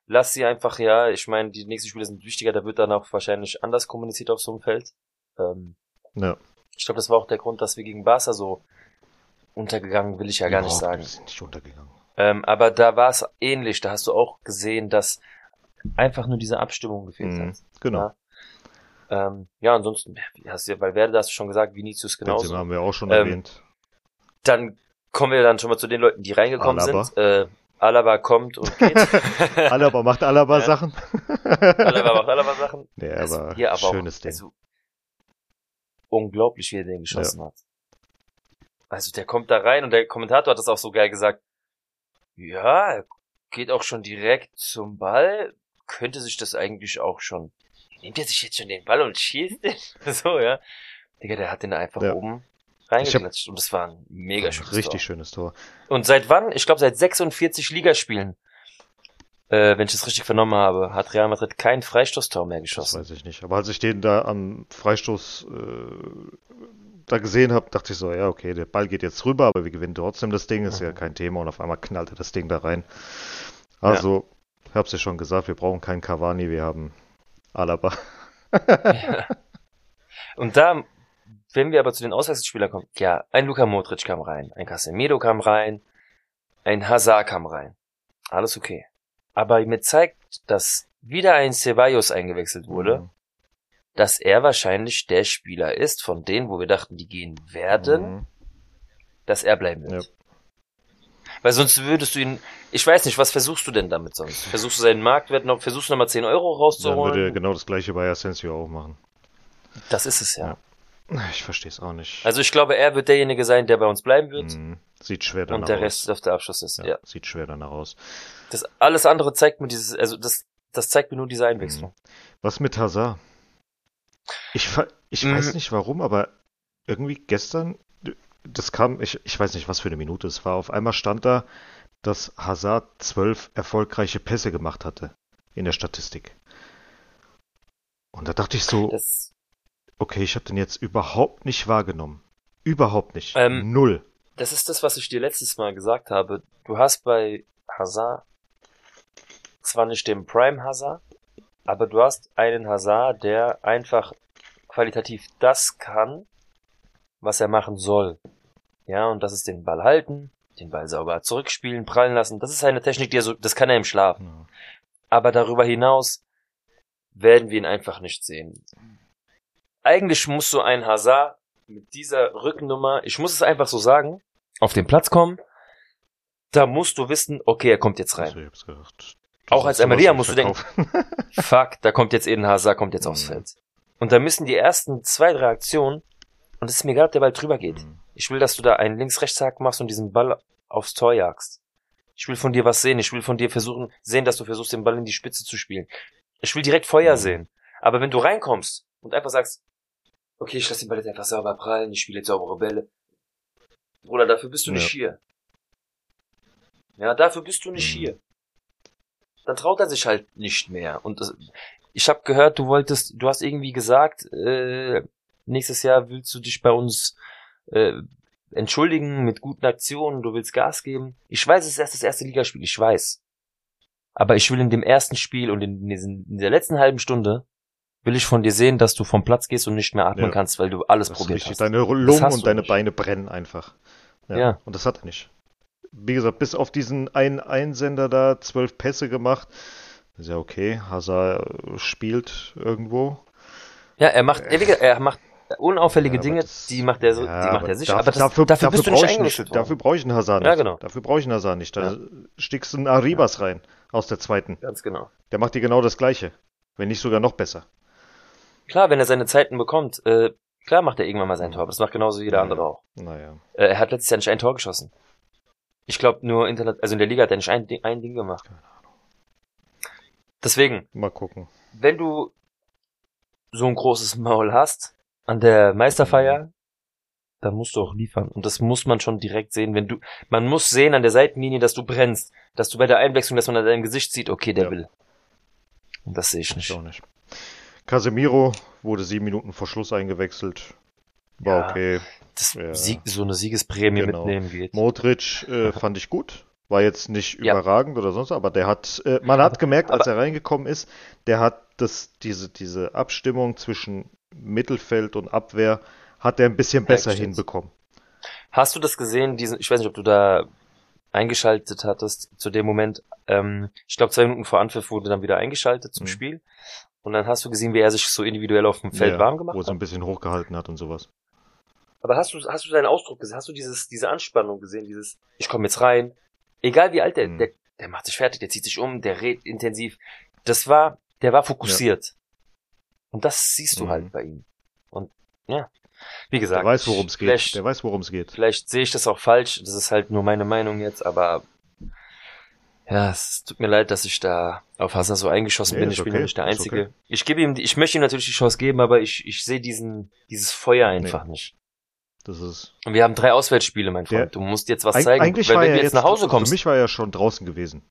Lass sie einfach, ja. Ich meine, die nächsten Spiele sind wichtiger, da wird dann auch wahrscheinlich anders kommuniziert auf so einem Feld. Ähm, ja. Ich glaube, das war auch der Grund, dass wir gegen Barca so untergegangen, will ich ja gar Überhaupt nicht sagen. Wir sind nicht untergegangen. Ähm, aber da war es ähnlich. Da hast du auch gesehen, dass einfach nur diese Abstimmung gefehlt mhm, hat. Genau. Ja? Ähm, ja, ansonsten, hast du, weil Werde hast du schon gesagt, Vinicius genauso. Den haben wir auch schon ähm, erwähnt. Dann kommen wir dann schon mal zu den Leuten, die reingekommen Alaba. sind. Äh, Alaba kommt und geht. Alaba macht Alaba Sachen. Alaba macht Alaba Sachen. Ja, also, aber, hier, aber schönes auch, Ding. Also, unglaublich, wie er den geschossen ja. hat. Also der kommt da rein und der Kommentator hat das auch so geil gesagt. Ja, er geht auch schon direkt zum Ball, könnte sich das eigentlich auch schon. Nimmt er sich jetzt schon den Ball und schießt den? so, ja. Digga, der hat den einfach ja. oben reingeklatscht und das war ein mega schönes Tor. Richtig schönes Tor. Und seit wann? Ich glaube seit 46 Ligaspielen, äh, wenn ich das richtig vernommen habe, hat Real Madrid kein Freistoßtor mehr geschossen. Das weiß ich nicht. Aber als ich den da am Freistoß äh, da gesehen habe, dachte ich so, ja, okay, der Ball geht jetzt rüber, aber wir gewinnen trotzdem das Ding, ist mhm. ja kein Thema und auf einmal knallte das Ding da rein. Also, ich habe es ja schon gesagt, wir brauchen keinen Cavani, wir haben Alaba. ja. Und da, wenn wir aber zu den Auswechselspielern kommen, ja, ein Luka Modric kam rein, ein Casemiro kam rein, ein Hazard kam rein. Alles okay. Aber mir zeigt, dass wieder ein Ceballos eingewechselt wurde, mhm. dass er wahrscheinlich der Spieler ist, von denen, wo wir dachten, die gehen werden, mhm. dass er bleiben wird. Ja. Weil sonst würdest du ihn, ich weiß nicht, was versuchst du denn damit sonst? Versuchst du seinen Marktwert noch, versuchst du nochmal 10 Euro rauszuholen? Dann würde er genau das gleiche bei Asensio auch machen. Das ist es ja. ja. Ich verstehe es auch nicht. Also ich glaube, er wird derjenige sein, der bei uns bleiben wird. Mhm. Sieht schwer danach aus. Und der Rest auf der Abschluss ist, ja, ja. Sieht schwer danach aus. Das alles andere zeigt mir dieses, also das, das zeigt mir nur diese Einwechslung. Mhm. Was mit Hazard? Ich, ich mhm. weiß nicht warum, aber irgendwie gestern das kam, ich, ich weiß nicht, was für eine Minute es war. Auf einmal stand da, dass Hazard zwölf erfolgreiche Pässe gemacht hatte in der Statistik. Und da dachte ich so, das, okay, ich habe den jetzt überhaupt nicht wahrgenommen. Überhaupt nicht. Ähm, Null. Das ist das, was ich dir letztes Mal gesagt habe. Du hast bei Hazard zwar nicht den Prime Hazard, aber du hast einen Hazard, der einfach qualitativ das kann, was er machen soll. Ja, und das ist den Ball halten, den Ball sauber zurückspielen, prallen lassen. Das ist eine Technik, die er so, das kann er im Schlaf. Ja. Aber darüber hinaus werden wir ihn einfach nicht sehen. Eigentlich muss so ein Hazard mit dieser Rückennummer, ich muss es einfach so sagen, auf den Platz kommen. Da musst du wissen, okay, er kommt jetzt rein. Also Auch als Emeria musst du denken, fuck, da kommt jetzt Eden Hazard, kommt jetzt mhm. aufs Feld. Und da müssen die ersten zwei, drei Aktionen, und es ist mir egal, ob der Ball drüber geht. Mhm. Ich will, dass du da einen Links-Rechts-Hack machst und diesen Ball aufs Tor jagst. Ich will von dir was sehen. Ich will von dir versuchen, sehen, dass du versuchst, den Ball in die Spitze zu spielen. Ich will direkt Feuer mhm. sehen. Aber wenn du reinkommst und einfach sagst, okay, ich lasse den Ball jetzt einfach sauber prallen, ich spiele jetzt saubere Bälle. Bruder, dafür bist du ja. nicht hier. Ja, dafür bist du nicht Mhm. hier. Dann traut er sich halt nicht mehr. Und das, ich habe gehört, du wolltest, du hast irgendwie gesagt, äh, nächstes Jahr willst du dich bei uns äh, entschuldigen mit guten Aktionen, du willst Gas geben. Ich weiß, es ist erst das erste Ligaspiel, ich weiß. Aber ich will in dem ersten Spiel und in, diesen, in der letzten halben Stunde will ich von dir sehen, dass du vom Platz gehst und nicht mehr atmen Ja. kannst, weil du alles Das probiert richtig. hast. Deine Lungen hast und deine nicht. Beine brennen einfach. Ja. Ja. Und das hat er nicht. Wie gesagt, bis auf diesen einen Einsender da, zwölf Pässe gemacht. Ist ja okay. Hazard äh, spielt irgendwo. Ja, er macht, er, er macht unauffällige Ja, Dinge, das- die macht er so, Ja, die macht er sicher. dafür- aber das, dafür, dafür, bist du brauche nicht ich eingewechselt worden. Dafür brauche ich einen Hazard nicht. Ja, genau. Dafür brauche ich einen Hazard nicht. Da Ja. stickst du einen Arribas rein aus der zweiten. Ganz genau. Der macht dir genau das Gleiche. Wenn nicht sogar noch besser. Klar, wenn er seine Zeiten bekommt, äh, klar macht er irgendwann mal sein Tor. aber Das macht genauso jeder Ja. andere auch. Naja. Äh, er hat letztes Jahr nicht ein Tor geschossen. Ich glaube nur Internet, also in der Liga hat er nicht ein, Ding- ein Ding gemacht. Deswegen, Mal gucken. wenn du so ein großes Maul hast an der Meisterfeier, dann musst du auch liefern. Und das muss man schon direkt sehen, wenn du, man muss sehen an der Seitenlinie, dass du brennst, dass du bei der Einwechslung, dass man an deinem Gesicht sieht, okay, der Ja. will. Und das sehe ich Ich nicht. auch nicht. Casemiro wurde sieben Minuten vor Schluss eingewechselt. War Ja. okay. Das Ja. Sieg, so eine Siegesprämie Genau. mitnehmen geht. Modric äh, fand ich gut. War jetzt nicht Ja. überragend oder sonst, aber der hat, äh, man hat gemerkt, als Aber- er reingekommen ist, der hat das, diese, diese Abstimmung zwischen Mittelfeld und Abwehr, hat er ein bisschen besser hinbekommen. Hast du das gesehen, diesen, ich weiß nicht, ob du da eingeschaltet hattest zu dem Moment, ähm, ich glaube zwei Minuten vor Anpfiff wurde dann wieder eingeschaltet zum Mhm. Spiel und dann hast du gesehen, wie er sich so individuell auf dem Feld Ja, warm gemacht Wo er so hat. ein bisschen hochgehalten hat und sowas. Aber hast du, hast du seinen Ausdruck gesehen? Hast du dieses, diese Anspannung gesehen? Dieses, ich komme jetzt rein. Egal wie alt der, Mhm. der, der macht sich fertig, der zieht sich um, der redet intensiv. Das war, der war fokussiert. Und das siehst du Mhm. halt bei ihm. Und ja, wie gesagt. Der weiß, worum es geht. vielleicht- Der weiß, worum es geht. Vielleicht sehe ich das auch falsch, das ist halt nur meine Meinung jetzt, aber ja, es tut mir leid, dass ich da auf Hazard so eingeschossen Nee, bin. Ich bin okay, ja nicht der Einzige. okay. Ich gebe ihm, die- ich möchte ihm natürlich die Chance geben, aber ich, ich sehe diesen, dieses Feuer einfach nicht. Das ist. Und wir haben drei Auswärtsspiele, mein Freund. Der- du musst jetzt was Eig zeigen. eigentlich Weil wenn du jetzt nach Hause kommst, Für mich war er schon draußen gewesen.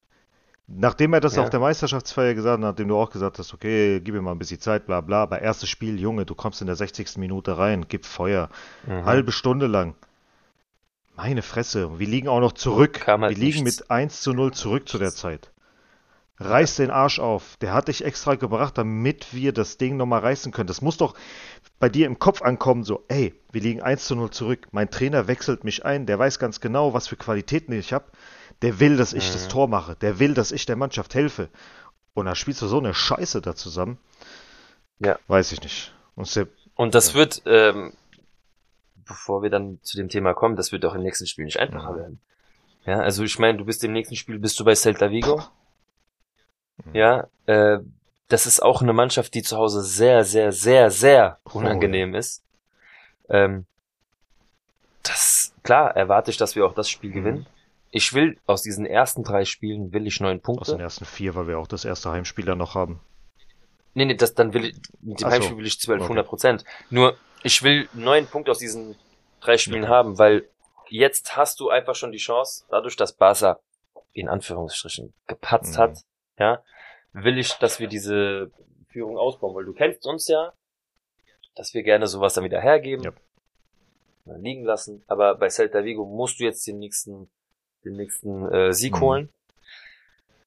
Nachdem er das Ja. auf der Meisterschaftsfeier gesagt hat, nachdem du auch gesagt hast, okay, gib mir mal ein bisschen Zeit, bla bla, aber erstes Spiel, Junge, du kommst in der 60. Minute rein, gib Feuer. Mhm. Halbe Stunde lang. Meine Fresse. Wir liegen auch noch zurück. Halt wir liegen nichts. mit 1 zu 0 zurück zu der Zeit. Reiß den Arsch auf. Der hat dich extra gebracht, damit wir das Ding nochmal reißen können. Das muss doch bei dir im Kopf ankommen, so, ey, wir liegen 1 zu 0 zurück. Mein Trainer wechselt mich ein, der weiß ganz genau, was für Qualitäten ich habe. Der will, dass ich das Mhm. Tor mache. Der will, dass ich der Mannschaft helfe. Und da spielst du so eine Scheiße da zusammen. Ja. Weiß ich nicht. Und Sepp, Und das Ja. wird, ähm, bevor wir dann zu dem Thema kommen, das wird auch im nächsten Spiel nicht einfacher Mhm. werden. Ja, also ich meine, du bist im nächsten Spiel, bist du bei Celta Vigo. Mhm. Ja, äh, das ist auch eine Mannschaft, die zu Hause sehr, sehr, sehr, sehr Oh, unangenehm ist. Ähm, das, klar, erwarte ich, dass wir auch das Spiel Mhm. gewinnen. Ich will aus diesen ersten drei Spielen will ich neun aus den Punkte. ersten vier, weil wir auch das erste Heimspieler noch haben. Nee, nee, das, dann will ich, mit dem Ach so. Heimspiel will ich 12, Okay. 100 Prozent. Nur, ich will neun Punkte aus diesen drei Spielen Okay. haben, weil jetzt hast du einfach schon die Chance, dadurch, dass Barca in Anführungsstrichen gepatzt Mhm. hat, ja, will ich, dass wir diese Führung ausbauen, weil du kennst uns ja, dass wir gerne sowas dann wieder hergeben, Ja. liegen lassen, aber bei Celta Vigo musst du jetzt den nächsten, den nächsten äh, Sieg Mhm. holen.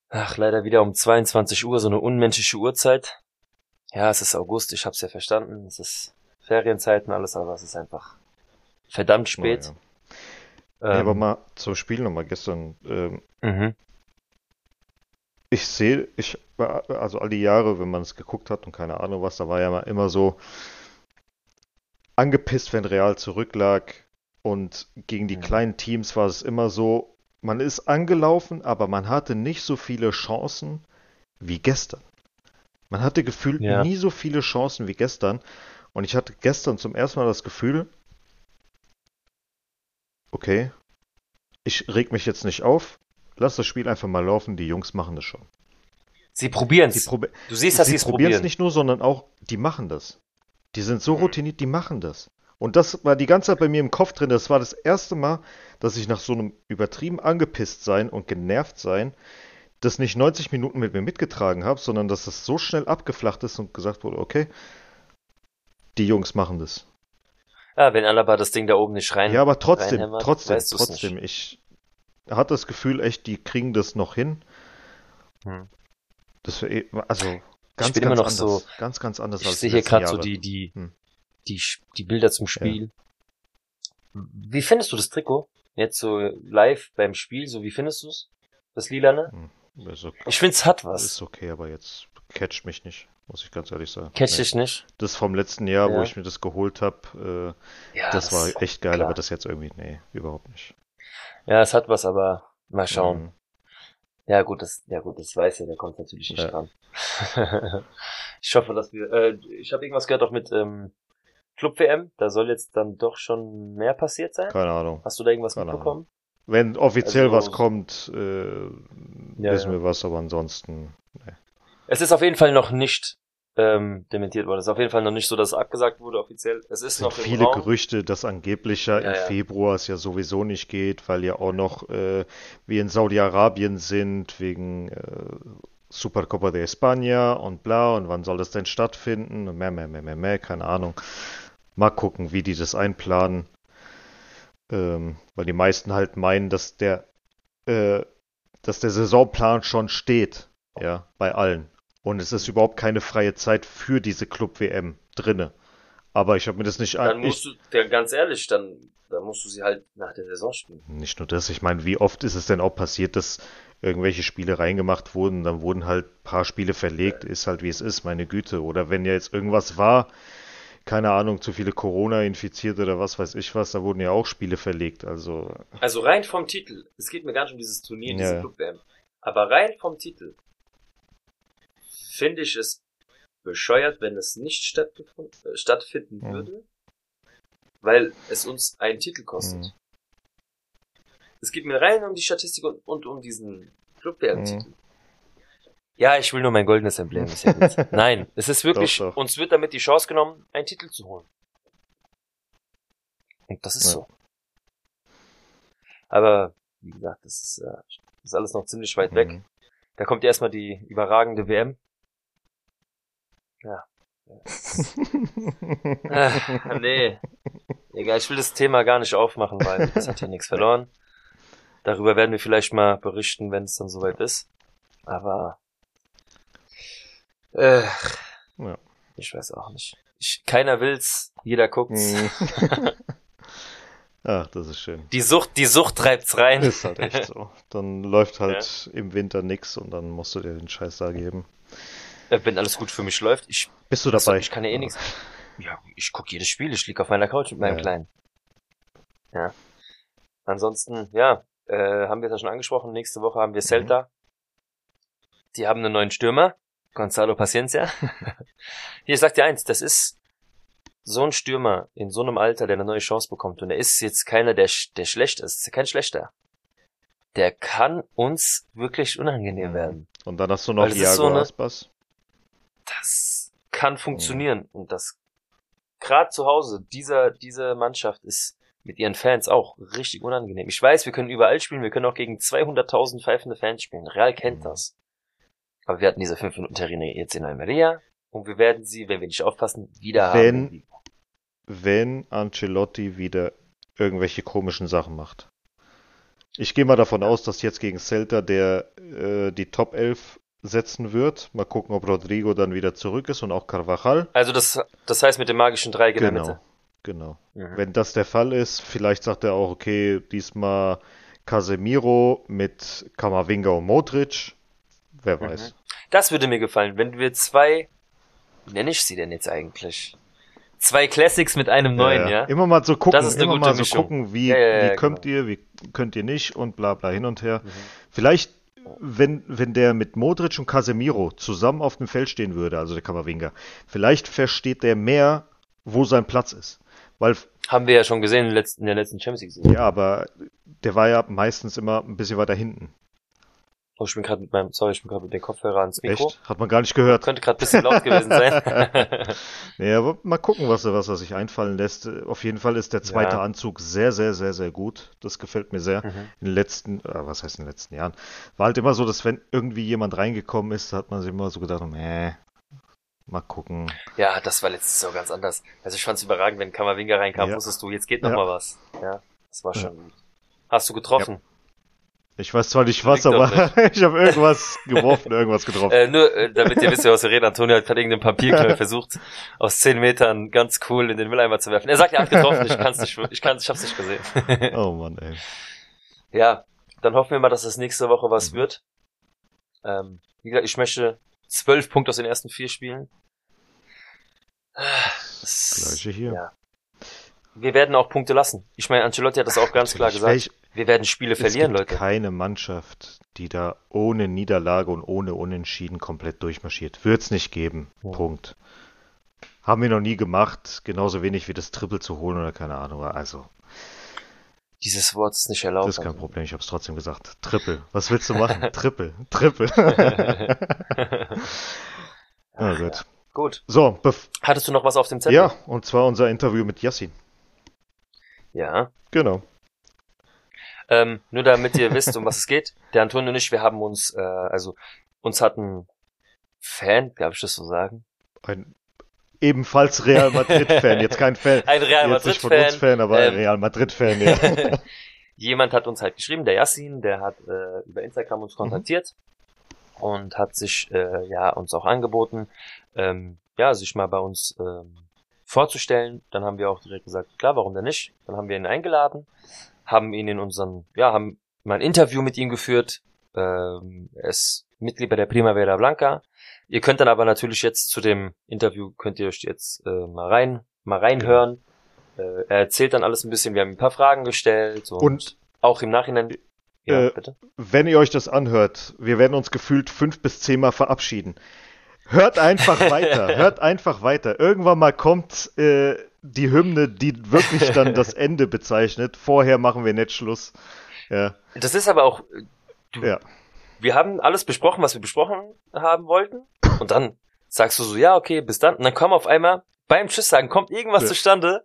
Ach, leider wieder um 22 Uhr, so eine unmenschliche Uhrzeit. Ja, es ist August, ich hab's ja verstanden. Es ist Ferienzeiten, alles, aber es ist einfach verdammt spät. Naja. Nee, Ähm, aber mal zum Spiel nochmal gestern. Ähm, mhm. ich sehe, ich, war- also all die Jahre, wenn man es geguckt hat und keine Ahnung was, da war ja mal immer so angepisst, wenn Real zurücklag. Und gegen die Mhm. kleinen Teams war es immer so, man ist angelaufen, aber man hatte nicht so viele Chancen wie gestern. Man hatte gefühlt Ja. nie so viele Chancen wie gestern. Und ich hatte gestern zum ersten Mal das Gefühl, okay, ich reg mich jetzt nicht auf, lass das Spiel einfach mal laufen, die Jungs machen das schon. Sie probieren's. Sie, probi du siehst, dass sie sie es probieren es probieren. nicht nur, sondern auch, die machen das. Die sind so Mhm. routiniert, die machen das. Und das war die ganze Zeit bei mir im Kopf drin. Das war das erste Mal, dass ich nach so einem übertrieben angepisst sein und genervt sein, das nicht 90 Minuten mit mir mitgetragen habe, sondern dass das so schnell abgeflacht ist und gesagt wurde, okay, die Jungs machen das. Ja, wenn Alaba das Ding da oben nicht rein. Ja, aber trotzdem, trotzdem, weißt trotzdem, ich hatte das Gefühl echt, die kriegen das noch hin. Hm. Das wär, eh- also ganz, bin ganz immer noch anders, so- ganz, ganz anders Ich als sehe hier gerade so die, die, Hm. Die, die Bilder zum Spiel. Wie findest du das Trikot? Jetzt so live beim Spiel, so wie findest du es? Das Lilane? Ist okay, Ich finde es hat was. ist okay, aber jetzt catcht mich nicht, muss ich ganz ehrlich sagen. Catch Nee. dich nicht? Das vom letzten Jahr, wo Ja. ich mir das geholt habe, äh, Ja, das war echt geil, klar. aber das jetzt irgendwie, nee, überhaupt nicht. Ja, es hat was, aber mal schauen. Mhm. Ja gut, das, ja gut, das weiß er, der kommt natürlich nicht Ja. dran. ich hoffe, dass wir, äh, ich habe irgendwas gehört auch mit ähm, Club WM. Da soll jetzt dann doch schon mehr passiert sein. Keine Ahnung. Hast du da irgendwas Keine mitbekommen? Wenn offiziell Also- was kommt, äh, Ja, wissen ja. wir was, aber ansonsten. Es ist auf jeden Fall noch nicht ähm, dementiert worden. Es ist auf jeden Fall noch nicht so, dass es abgesagt wurde offiziell. Es ist Es sind noch im viele Raum. Gerüchte, dass angeblich ja, im. Februar es ja sowieso nicht geht, weil ja auch noch äh, wir in Saudi-Arabien sind, wegen äh, Supercopa de España und bla, und wann soll das denn stattfinden? Und mehr, mehr, mehr, mehr, mehr, keine Ahnung. Mal gucken, wie die das einplanen. Ähm, weil die meisten halt meinen, dass der, äh, dass der Saisonplan schon steht, ja, bei allen. Und es ist überhaupt keine freie Zeit für diese Club-WM drinne. Aber ich habe mir das nicht Dann musst du, ja, ganz ehrlich, dann, dann musst du sie halt nach der Saison spielen. nicht nur das, ich meine, wie oft ist es denn auch passiert, dass irgendwelche Spiele reingemacht wurden, dann wurden halt ein paar Spiele verlegt, ist halt wie es ist, meine Güte. Oder wenn ja jetzt irgendwas war, keine Ahnung, zu viele Corona-Infizierte oder was weiß ich was, da wurden ja auch Spiele verlegt. Also, Also rein vom Titel, es geht mir gar nicht um dieses Turnier, Ja, diese ja. Club WM. Aber rein vom Titel finde ich es bescheuert, wenn es nicht äh, stattfinden Mhm. würde, weil es uns einen Titel kostet. Mhm. Es geht mir rein um die Statistik und, und um diesen Club WM-Titel. Mhm. Ja, ich will nur mein goldenes Emblem. Ist ja. Nein, es ist wirklich, Doch, doch. uns wird damit die Chance genommen, einen Titel zu holen. Und das ist Ja. so. Aber, wie gesagt, das ist, äh, ist alles noch ziemlich weit weg. Mhm. Da kommt erstmal die überragende WM. Ja. Ah, nee. Egal, ich will das Thema gar nicht aufmachen, weil das hat hier nichts verloren. Darüber werden wir vielleicht mal berichten, wenn es dann soweit ist. Aber äh, Ja. ich weiß auch nicht. Ich, keiner will's, jeder guckt's. Mhm. Ach, das ist schön. Die Sucht, die Sucht treibt's rein. Ist halt echt so. Dann läuft halt im Winter nix und dann musst du dir den Scheiß da geben. Äh, Wenn alles gut für mich läuft, ich, Bist du dabei? ich kann ja eh nichts. Ja, ich gucke jedes Spiel, ich lieg auf meiner Couch mit meinem Ja. Kleinen. Ja. Ansonsten, ja, äh, haben wir es ja schon angesprochen, nächste Woche haben wir Mhm. Celta. Die haben einen neuen Stürmer, Gonzalo Paciencia. Hier, ich sag dir eins, das ist so ein Stürmer in so einem Alter, der eine neue Chance bekommt. Und er ist jetzt keiner, der, der schlecht ist, kein schlechter. Der kann uns wirklich unangenehm Mhm. werden. Und dann hast du noch Iago so eine- Aspas. das kann funktionieren und das gerade zu Hause dieser diese Mannschaft ist mit ihren Fans auch richtig unangenehm. Ich weiß, wir können überall spielen, wir können auch gegen 200.000 pfeifende Fans spielen. Real kennt Mhm. das. Aber wir hatten diese 5 Minuten Terrine jetzt in Almeria und wir werden sie, wenn wir nicht aufpassen, wieder Wenn- haben. wenn Ancelotti wieder irgendwelche komischen Sachen macht. Ich gehe mal davon aus, dass jetzt gegen Celta der äh, die Top 11 setzen wird. Mal gucken, ob Rodrigo dann wieder zurück ist und auch Carvajal. Also das, das heißt mit dem magischen Dreieck in der Genau, Mitte. genau. Mhm. Wenn das der Fall ist, vielleicht sagt er auch, okay, diesmal Casemiro mit Kamavinga und Modric. Wer Mhm. weiß. Das würde mir gefallen, wenn wir zwei, wie nenne ich sie denn jetzt eigentlich? Zwei Classics mit einem neuen, ja? Immer mal so gucken, Das ist eine immer mal so Mischung. gucken, wie, Ja, ja, ja, wie könnt genau. ihr, wie könnt ihr nicht und bla bla hin und her. Mhm. Vielleicht, wenn, wenn der mit Modric und Casemiro zusammen auf dem Feld stehen würde, also der Kamavinga, vielleicht versteht der mehr, wo sein Platz ist. Weil, Haben wir ja schon gesehen in, der letzten- in der letzten Champions League. ja, aber der war ja meistens immer ein bisschen weiter hinten. Oh, ich bin gerade mit meinem, sorry, ich bin gerade mit den Kopfhörern ans Mikro. Echt? Hat man gar nicht gehört. Könnte gerade ein bisschen laut gewesen sein. Ja, aber mal gucken, was er, was er sich einfallen lässt. Auf jeden Fall ist der zweite Ja. Anzug sehr, sehr, sehr, sehr gut. Das gefällt mir sehr. Mhm. In den letzten, äh, was heißt in den letzten Jahren? War halt immer so, dass wenn irgendwie jemand reingekommen ist, hat man sich immer so gedacht, äh, mal gucken. Ja, das war letztes Jahr ganz anders. Also ich fand's überragend, wenn Kammerwinger reinkam, Ja. wusstest du, jetzt geht noch Ja. mal was. Ja, das war schon gut. Hast du getroffen? Ich weiß zwar nicht was, aber ich habe irgendwas geworfen, irgendwas getroffen. Äh, nur, äh, damit ihr wisst, was wir reden, Antonio hat gerade irgendeinen Papierknall versucht, aus 10 Metern ganz cool in den Mülleimer zu werfen. Er sagt, er hat getroffen, ich kann's nicht, ich kann's, ich hab's nicht gesehen. Oh Mann, ey. ja, dann hoffen wir mal, dass es nächste Woche was Mhm. wird. Ähm, wie gesagt, ich möchte zwölf Punkte aus den ersten vier Spielen. Das- Gleiche hier. Ja. Wir werden auch Punkte lassen. Ich meine, Ancelotti hat das auch ganz klar Natürlich. gesagt. Wir werden Spiele verlieren, es gibt Leute. keine Mannschaft, die da ohne Niederlage und ohne Unentschieden komplett durchmarschiert. Wird's nicht geben. Ja. Punkt. Haben wir noch nie gemacht. Genauso wenig wie das Triple zu holen oder keine Ahnung. Also, Dieses Wort ist nicht erlaubt. das ist kein also. Problem. Ich habe es trotzdem gesagt. Triple. Was willst du machen? Triple. Triple. Na gut. ja. Gut. So, Hattest du noch was auf dem Zettel? ja, und zwar unser Interview mit Yassin. Ja. Genau. Ähm, nur damit ihr wisst, um was es geht. Der Antonio und ich, wir haben uns, äh, also uns hat ein Fan, darf ich das so sagen? Ein ebenfalls Real Madrid-Fan. Jetzt kein Fan. Ein Real Jetzt nicht von uns Madrid-Fan. Fan, aber ein ähm, Real Madrid-Fan, ja. Jemand hat uns halt geschrieben, der Yassin, der hat äh, über Instagram uns kontaktiert und hat sich äh, ja uns auch angeboten, ähm, ja, sich mal bei uns ähm, vorzustellen. Dann haben wir auch direkt gesagt, klar, warum denn nicht? Dann haben wir ihn eingeladen, haben ihn in unseren, ja, haben mal ein Interview mit ihm geführt. Ähm, er ist Mitglied bei der Primavera Blanca. Ihr könnt dann aber natürlich jetzt zu dem Interview könnt ihr euch jetzt äh, mal rein, mal reinhören. Äh, er erzählt dann alles ein bisschen. Wir haben ein paar Fragen gestellt und, Und auch im Nachhinein. Ja, Äh, bitte. wenn ihr euch das anhört, wir werden uns gefühlt fünf bis zehnmal verabschieden. Hört einfach weiter, hört einfach weiter. Irgendwann mal kommt äh, die Hymne, die wirklich dann das Ende bezeichnet. Vorher machen wir nicht Schluss. Ja, Das ist aber auch. Du, ja. Wir haben alles besprochen, was wir besprochen haben wollten. Und dann sagst du so, ja, okay, bis dann. Und dann kommt auf einmal beim Tschüss sagen, kommt irgendwas Ja. zustande.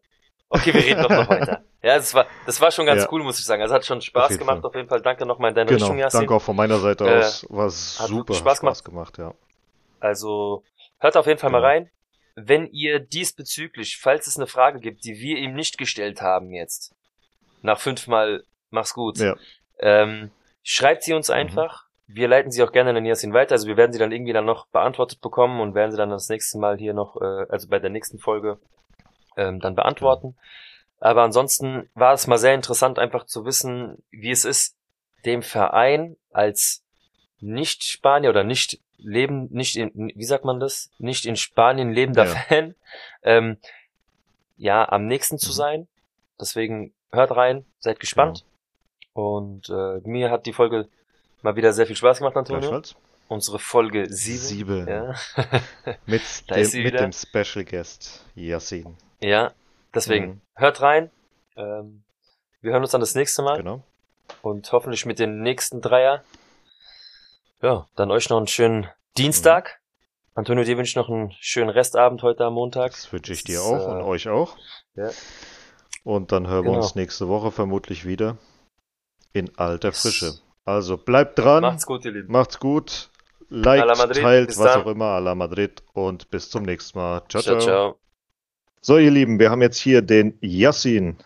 Okay, wir reden doch noch weiter. Ja, das war, das war schon ganz Ja. cool, muss ich sagen. Also hat schon Auf Spaß jeden gemacht, Fall. auf jeden Fall. Danke nochmal in deine Genau. Richtung, Yassin. Danke auch von meiner Seite Äh, aus. War super Spaß Spaß gemacht, ja. Also hört auf jeden Fall mal Genau. rein. Wenn ihr diesbezüglich, falls es eine Frage gibt, die wir ihm nicht gestellt haben jetzt, nach fünfmal mach's gut, Ja. ähm, schreibt sie uns Mhm. einfach. Wir leiten sie auch gerne an Yasin weiter. Also wir werden sie dann irgendwie dann noch beantwortet bekommen und werden sie dann das nächste Mal hier noch, äh, also bei der nächsten Folge, ähm, dann beantworten. Aber ansonsten war es mal sehr interessant, einfach zu wissen, wie es ist, dem Verein als Nicht-Spanier oder nicht leben, nicht in, wie sagt man das? Nicht in Spanien lebender Ja. Fan, ähm, ja, am nächsten zu Mhm. sein. Deswegen hört rein, seid gespannt. Und äh, mir hat die Folge mal wieder sehr viel Spaß gemacht, Antonio. Unsere Folge 7. Sieben. Ja. Mit, dem, mit dem Special Guest, Yassin. ja, deswegen Mhm. hört rein. Ähm, wir hören uns dann das nächste Mal Genau. und hoffentlich mit den nächsten Dreier. Ja, dann euch noch einen schönen Dienstag. Antonio, dir wünsche ich noch einen schönen Restabend heute am Montag. Das wünsche ich dir Das, auch äh, und euch auch. ja. Und dann hören wir Genau. uns nächste Woche vermutlich wieder in alter. Frische. Also bleibt dran, Macht's gut, ihr Lieben. macht's gut, liked, Madrid, teilt, was dann. auch immer, a la Madrid und bis zum nächsten Mal. Ciao, ciao. ciao. ciao. So, ihr Lieben, wir haben jetzt hier den Yassin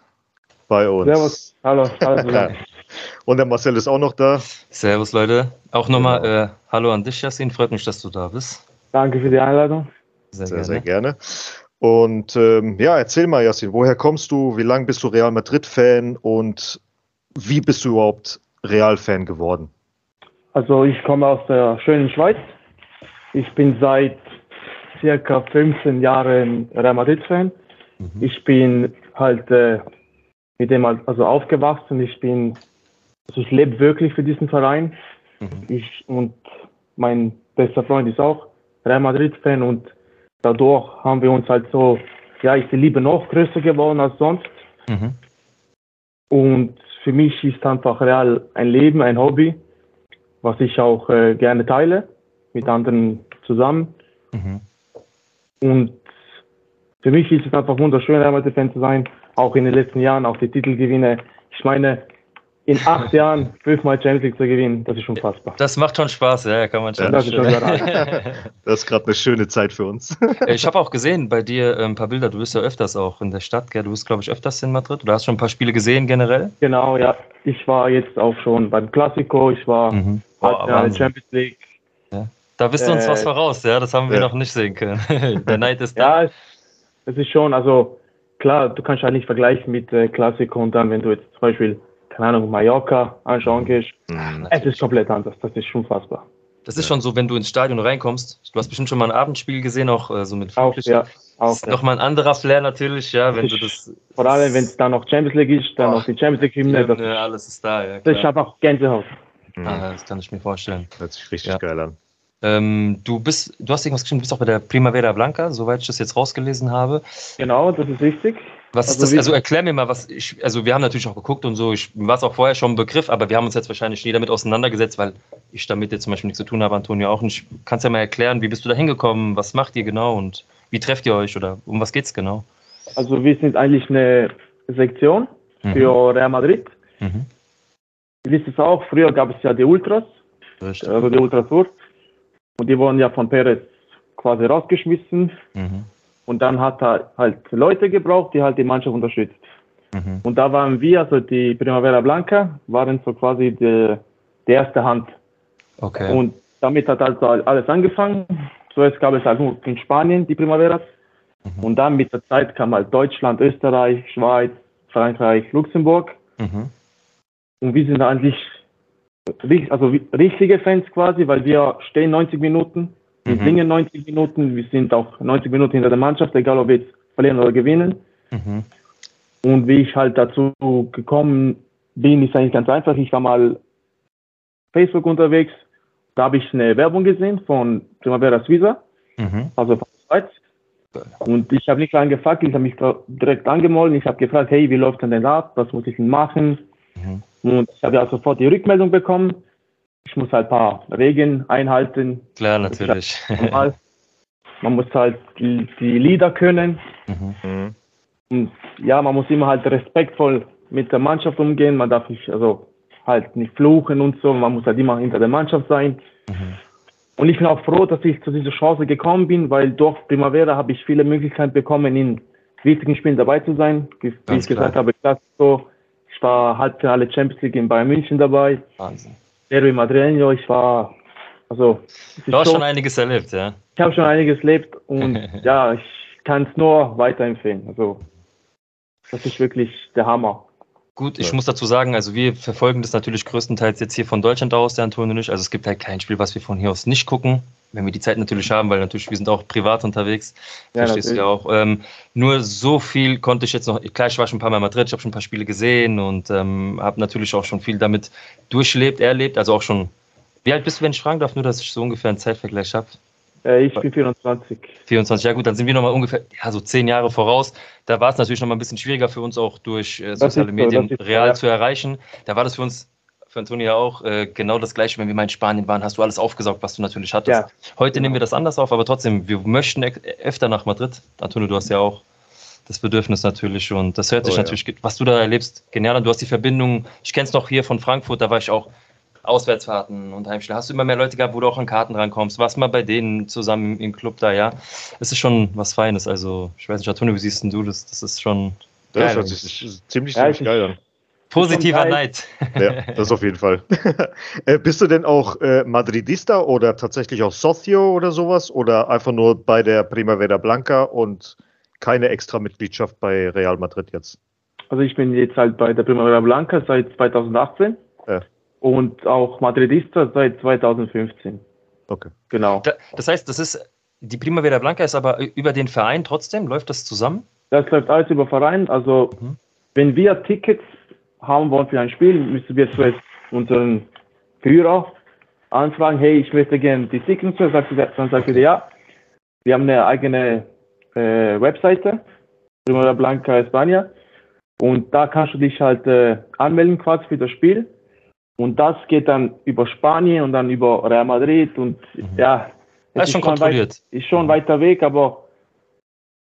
bei uns. Servus, hallo, hallo. Und der Marcel ist auch noch da. Servus Leute. Auch nochmal Genau. äh, Hallo an dich, Yassin. Freut mich, dass du da bist. Danke für die Einladung. Sehr, Sehr, gerne. sehr gerne. Und ähm, ja, erzähl mal, Yassin, woher kommst du? Wie lange bist du Real Madrid-Fan? Und wie bist du überhaupt Real-Fan geworden? Also ich komme aus der schönen Schweiz. Ich bin seit circa 15 Jahren Real Madrid-Fan. Mhm. Ich bin halt äh, mit dem also aufgewachsen. Ich bin, also ich lebe wirklich für diesen Verein. Mhm. Ich und mein bester Freund ist auch Real Madrid-Fan und dadurch haben wir uns halt so, ja, ist die Liebe noch größer geworden als sonst. Mhm. Und für mich ist einfach Real ein Leben, ein Hobby. was ich auch äh, gerne teile mit anderen zusammen. Mhm. Und für mich ist es einfach wunderschön, Real Madrid-Fan zu sein. Auch in den letzten Jahren, auch die Titelgewinne. Ich meine, in acht Jahren fünfmal Champions League zu gewinnen, das ist unfassbar. Das macht schon Spaß, ja, kann man schon. das ist schon Das ist gerade eine schöne Zeit für uns. ich habe auch gesehen bei dir äh, ein paar Bilder. Du bist ja öfters auch in der Stadt, gell? Du bist, glaube ich, öfters in Madrid. Oder hast schon ein paar Spiele gesehen generell? Genau, ja. Ich war jetzt auch schon beim Classico. Ich war Mhm. Boah. Champions League. Da bist du uns Äh, was voraus, ja. Das haben wir ja. noch nicht sehen können. der Neid ist da. Ja, es, es ist schon, also klar, du kannst halt nicht vergleichen mit äh, Classico und dann, wenn du jetzt zum Beispiel, keine Ahnung, Mallorca anschauen gehst. Mhm. Es ist komplett anders. Das ist unfassbar. Das ist schon so, wenn du ins Stadion reinkommst. Du hast bestimmt schon mal ein Abendspiel gesehen, auch äh, so mit Auch, Flutlicht. ja. Das Auch, ist ja. nochmal ein anderer Flair natürlich, ja, wenn du das. Vor allem, wenn es dann noch Champions League ist, dann Boah. noch die Champions League Hymne. Das, Ja, alles ist da, ja. das ist Klar. einfach Gänsehaut. Mhm. Ah, das kann ich mir vorstellen. Hört sich richtig Ja. geil an. Ähm, du bist, du hast irgendwas geschrieben, du bist auch bei der Primavera Blanca, soweit ich das jetzt rausgelesen habe. Genau, das ist richtig. Was Also ist das? Also erklär mir mal, was ich, also wir haben natürlich auch geguckt und so, ich war es auch vorher schon ein Begriff, aber wir haben uns jetzt wahrscheinlich nie damit auseinandergesetzt, weil ich damit jetzt zum Beispiel nichts zu tun habe, Antonio auch nicht. Kannst ja mal erklären, wie bist du da hingekommen, was macht ihr genau und wie trefft ihr euch oder um was geht's genau? Also wir sind eigentlich eine Sektion für Real Madrid. Mhm. Ihr wisst es auch, früher gab es ja die Ultras, Richtig. also die Ultrasur. Und die wurden ja von Perez quasi rausgeschmissen. Mhm. Und dann hat er halt Leute gebraucht, die halt die Mannschaft unterstützt. Mhm. Und da waren wir, also die Primavera Blanca, waren so quasi die, die erste Hand. Okay. Und damit hat also alles angefangen. Zuerst gab es halt nur in Spanien die Primaveras. Mhm. Und dann mit der Zeit kam halt Deutschland, Österreich, Schweiz, Frankreich, Luxemburg. Mhm. Und wir sind eigentlich also richtige Fans quasi, weil wir stehen 90 Minuten, wir Mhm. singen 90 Minuten, wir sind auch 90 Minuten hinter der Mannschaft, egal ob wir jetzt verlieren oder gewinnen. Mhm. Und wie ich halt dazu gekommen bin, ist eigentlich ganz einfach. Ich war mal Facebook unterwegs, da habe ich eine Werbung gesehen von Primavera Suiza, Mhm. also von der Schweiz. Und ich habe nicht lange gefackelt, ich habe mich direkt angemeldet. Ich habe gefragt, hey, wie läuft denn denn ab? Was muss ich denn machen? Und ich habe ja sofort die Rückmeldung bekommen. Ich muss halt ein paar Regeln einhalten. Klar, natürlich. Normal. Man muss halt die, die Lieder können. Mhm. Und ja, man muss immer halt respektvoll mit der Mannschaft umgehen. Man darf nicht, also halt nicht fluchen und so. Man muss halt immer hinter der Mannschaft sein. Mhm. Und ich bin auch froh, dass ich zu dieser Chance gekommen bin, weil durch Primavera habe ich viele Möglichkeiten bekommen, in wichtigen Spielen dabei zu sein. Wie Ganz ich gesagt klar. habe, Classico. Ich war Halbfinale Champions League in Bayern München dabei. Wahnsinn. Derby Madrileño, ich war, also, Du hast schon- schon einiges erlebt, ja. ich habe schon einiges erlebt und ja, ich kann es nur weiterempfehlen. Also, das ist wirklich der Hammer. Gut, ich Ja. muss dazu sagen, also wir verfolgen das natürlich größtenteils jetzt hier von Deutschland aus, der Antonio und ich. Also es gibt halt kein Spiel, was wir von hier aus nicht gucken. Wenn wir die Zeit natürlich haben, weil natürlich wir sind auch privat unterwegs. Ja, Verstehst du ja auch. Ähm, nur so viel konnte ich jetzt noch, klar, ich war schon ein paar Mal in Madrid, ich habe schon ein paar Spiele gesehen und ähm, habe natürlich auch schon viel damit durchlebt, erlebt. Also auch schon, wie alt bist du, wenn ich fragen darf, nur dass ich so ungefähr einen Zeitvergleich habe? Äh, ich bin 24. 24, ja gut, dann sind wir nochmal ungefähr, ja, so zehn Jahre voraus. Da war es natürlich nochmal ein bisschen schwieriger für uns auch durch äh, soziale so, Medien ist so, real ja. zu erreichen. Da war das für uns, für Antonia auch, äh, genau das Gleiche. Wenn wir mal in Spanien waren, hast du alles aufgesaugt, was du natürlich hattest. Ja, Heute genau. nehmen wir das anders auf, aber trotzdem, wir möchten ö- öfter nach Madrid. Antonio, du hast ja auch das Bedürfnis natürlich und das hört sich Oh, ja. natürlich, ge- was du da erlebst, genial an. Du hast die Verbindung, ich kenne es noch hier von Frankfurt, da war ich auch Auswärtsfahrten und Heimspiele. Hast du immer mehr Leute gehabt, wo du auch an Karten rankommst? Warst mal bei denen zusammen im Club da, ja? Es ist schon was Feines. Also, ich weiß nicht, Antonio, wie siehst denn du das? Das ist schon Das hört sich ziemlich, Ja, ziemlich ich- geil an. Positiver. Neid. Ja, das auf jeden Fall. äh, bist du denn auch äh, Madridista oder tatsächlich auch Socio oder sowas? Oder einfach nur bei der Primavera Blanca und keine extra Mitgliedschaft bei Real Madrid jetzt? also ich bin jetzt halt bei der Primavera Blanca seit 2018 Ja. und auch Madridista seit 2015. Okay. Genau. Da, das heißt, das ist, die Primavera Blanca ist aber über den Verein trotzdem? Läuft das zusammen? Das läuft alles über Verein. Also, Mhm. wenn wir Tickets haben wollen für ein Spiel, müssen wir zuerst unseren Führer anfragen, hey, ich möchte gerne die Tickets, dann sagt er, ja. Wir haben eine eigene äh, Webseite, Primera Blanca España, und da kannst du dich halt äh, anmelden quasi für das Spiel. Und das geht dann über Spanien und dann über Real Madrid und Mhm. ja, Das ist schon kontrolliert. Weit, ist schon weiter Weg, aber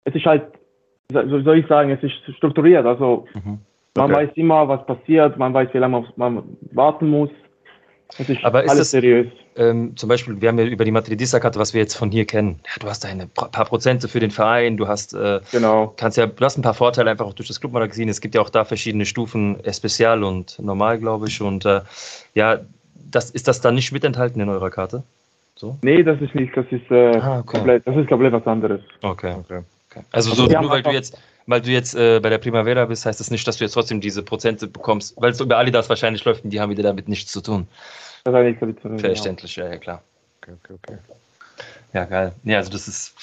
es ist halt, so soll ich sagen, es ist strukturiert. Also Mhm. Man Okay. weiß immer, was passiert, man weiß, wie lange man warten muss. Es ist Aber ist alles das- seriös. Ähm, zum Beispiel, wir haben ja über die Madridista-Karte, was wir jetzt von hier kennen. Ja, du hast deine paar paar Prozente für den Verein, du hast, äh, Genau. kannst ja, du hast ein paar Vorteile einfach auch durch das Clubmagazin. Es gibt ja auch da verschiedene Stufen, Especial und normal, glaube ich. Und äh, ja, das, ist das dann nicht mit enthalten in eurer Karte? So? Nee, das ist nicht, das ist, äh, Ah, okay. komplett, das ist komplett was anderes. Okay. Okay. okay. Also, Also so, wir nur weil du jetzt, weil du jetzt äh, bei der Primavera bist, heißt das nicht, dass du jetzt trotzdem diese Prozente bekommst, weil es über Adidas wahrscheinlich läuft und die haben wieder damit nichts zu tun. Das hat nichts damit zu tun. Verständlich, ja, ja klar. Okay, okay, okay. Ja, geil. Ja, also das ist.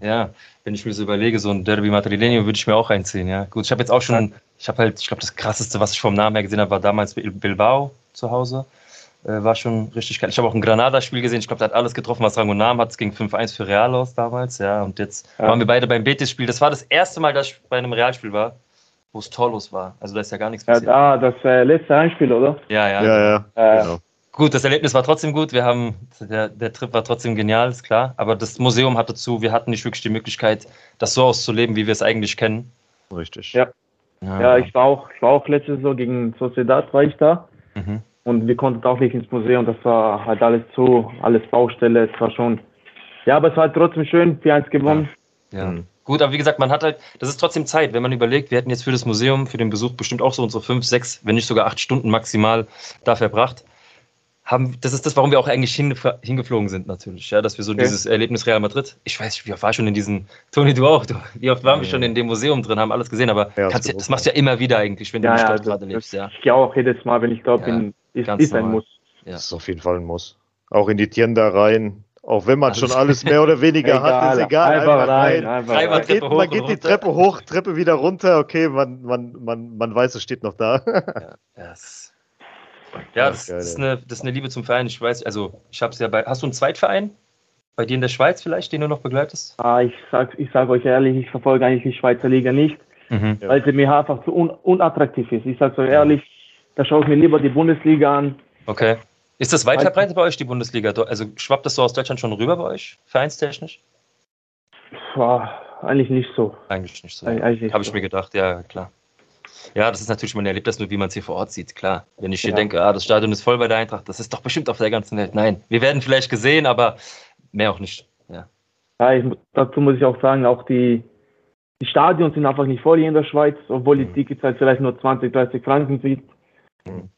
Ja, wenn ich mir so überlege, so ein Derby Madrileño würde ich mir auch einziehen, ja. Gut, ich habe jetzt auch schon, ich habe halt, ich glaube, das krasseste, was ich vom Namen her gesehen habe, war damals Bil- Bilbao zu Hause. Äh, war schon richtig geil. Ich habe auch ein Granada-Spiel gesehen, ich glaube, da hat alles getroffen, was Rang und Namen hat. Es ging 5-1 für Real aus damals, ja. Und jetzt Ja. waren wir beide beim Betis-Spiel. Das war das erste Mal, dass ich bei einem Realspiel war, wo es torlos war. Also da ist ja gar nichts Ja, passiert. ah, das äh, letzte Einspiel, oder? Ja, ja. Ja, ja. Äh, Genau. Gut, das Erlebnis war trotzdem gut. Wir haben, der, der Trip war trotzdem genial, ist klar. Aber das Museum hatte zu, wir hatten nicht wirklich die Möglichkeit, das so auszuleben, wie wir es eigentlich kennen. Richtig. Ja. Ja, ich war auch, ich war auch letztes Jahr gegen Sociedad, war ich da. Mhm. Und wir konnten auch nicht ins Museum, das war halt alles zu, alles Baustelle, es war schon. Ja, aber es war halt trotzdem schön, 4-1 gewonnen. Ja. Mhm. Gut, aber wie gesagt, man hat halt, das ist trotzdem Zeit, wenn man überlegt, wir hätten jetzt für das Museum, für den Besuch bestimmt auch so unsere fünf, sechs, wenn nicht sogar acht Stunden maximal da verbracht. Haben, das ist das, warum wir auch eigentlich hin, hingeflogen sind, natürlich, ja, dass wir so Okay. dieses Erlebnis Real Madrid, ich weiß nicht, wie oft war schon in diesen, Toni, du auch, du, wie oft waren wir schon in dem Museum drin, haben alles gesehen, aber Ja, kannst, ja- das das machst du ja immer wieder eigentlich, wenn du Ja, nicht ja, dort das, gerade das, lebst, ja. ich gehe auch jedes Mal, wenn ich dort Ja, bin, ist, ganz ist ein. Muss. Ja. Das ist auf jeden Fall ein Muss. Auch in die Tienda rein. Auch wenn man schon alles mehr oder weniger hat, ist egal. Einfach rein, einfach rein. Man geht, man geht die. Treppe hoch, Treppe wieder runter. Okay, man, man, man, man weiß, es steht noch da. Ja, das, ja, das, das, ist eine, das ist eine Liebe zum Verein. Ich weiß, also ich habe es ja bei. Hast du einen Zweitverein? Bei dir in der Schweiz vielleicht, den du noch begleitest? Ah, ich sag, ich sag euch ehrlich, ich verfolge eigentlich die Schweizer Liga nicht, Mhm. Weil sie mir einfach zu un unattraktiv ist. Ich sag so ehrlich, da schaue ich mir lieber die Bundesliga an. Okay. Ist das weit verbreitet bei euch, die Bundesliga? Also schwappt das so aus Deutschland schon rüber bei euch, vereinstechnisch? Boah, eigentlich nicht so. Eigentlich nicht so. Habe ich so. mir gedacht, ja, klar. Ja, das ist natürlich, man erlebt das nur, wie man es hier vor Ort sieht, klar. Wenn ich hier Ja. denke, ah, das Stadion ist voll bei der Eintracht, das ist doch bestimmt auf der ganzen Welt. Nein, wir werden vielleicht gesehen, aber mehr auch nicht. Ja. Ja, ich, dazu muss ich auch sagen, auch die, die Stadions sind einfach nicht voll hier in der Schweiz, obwohl die Mhm. Tickets halt vielleicht nur 20, 30 Franken sind. Mhm.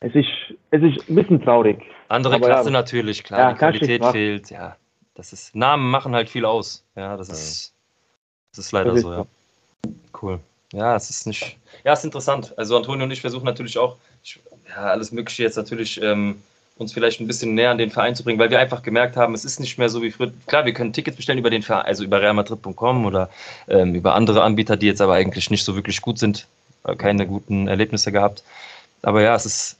Es ist, es ist ein bisschen traurig. Andere Aber Klasse ja. natürlich, klar, Ja, die Qualität fehlt, ja. Das ist, Namen machen halt viel aus. Ja, das ist, das ist leider Das ist so, so. ja. Cool. Ja, es ist nicht. Ja, es ist interessant. Also Antonio und ich versuchen natürlich auch, ich, ja, alles Mögliche jetzt natürlich ähm, uns vielleicht ein bisschen näher an den Verein zu bringen, weil wir einfach gemerkt haben, es ist nicht mehr so wie früher. Klar, wir können Tickets bestellen über den Verein, also über realmadrid.com oder ähm, über andere Anbieter, die jetzt aber eigentlich nicht so wirklich gut sind, äh, keine guten Erlebnisse gehabt. Aber ja, es ist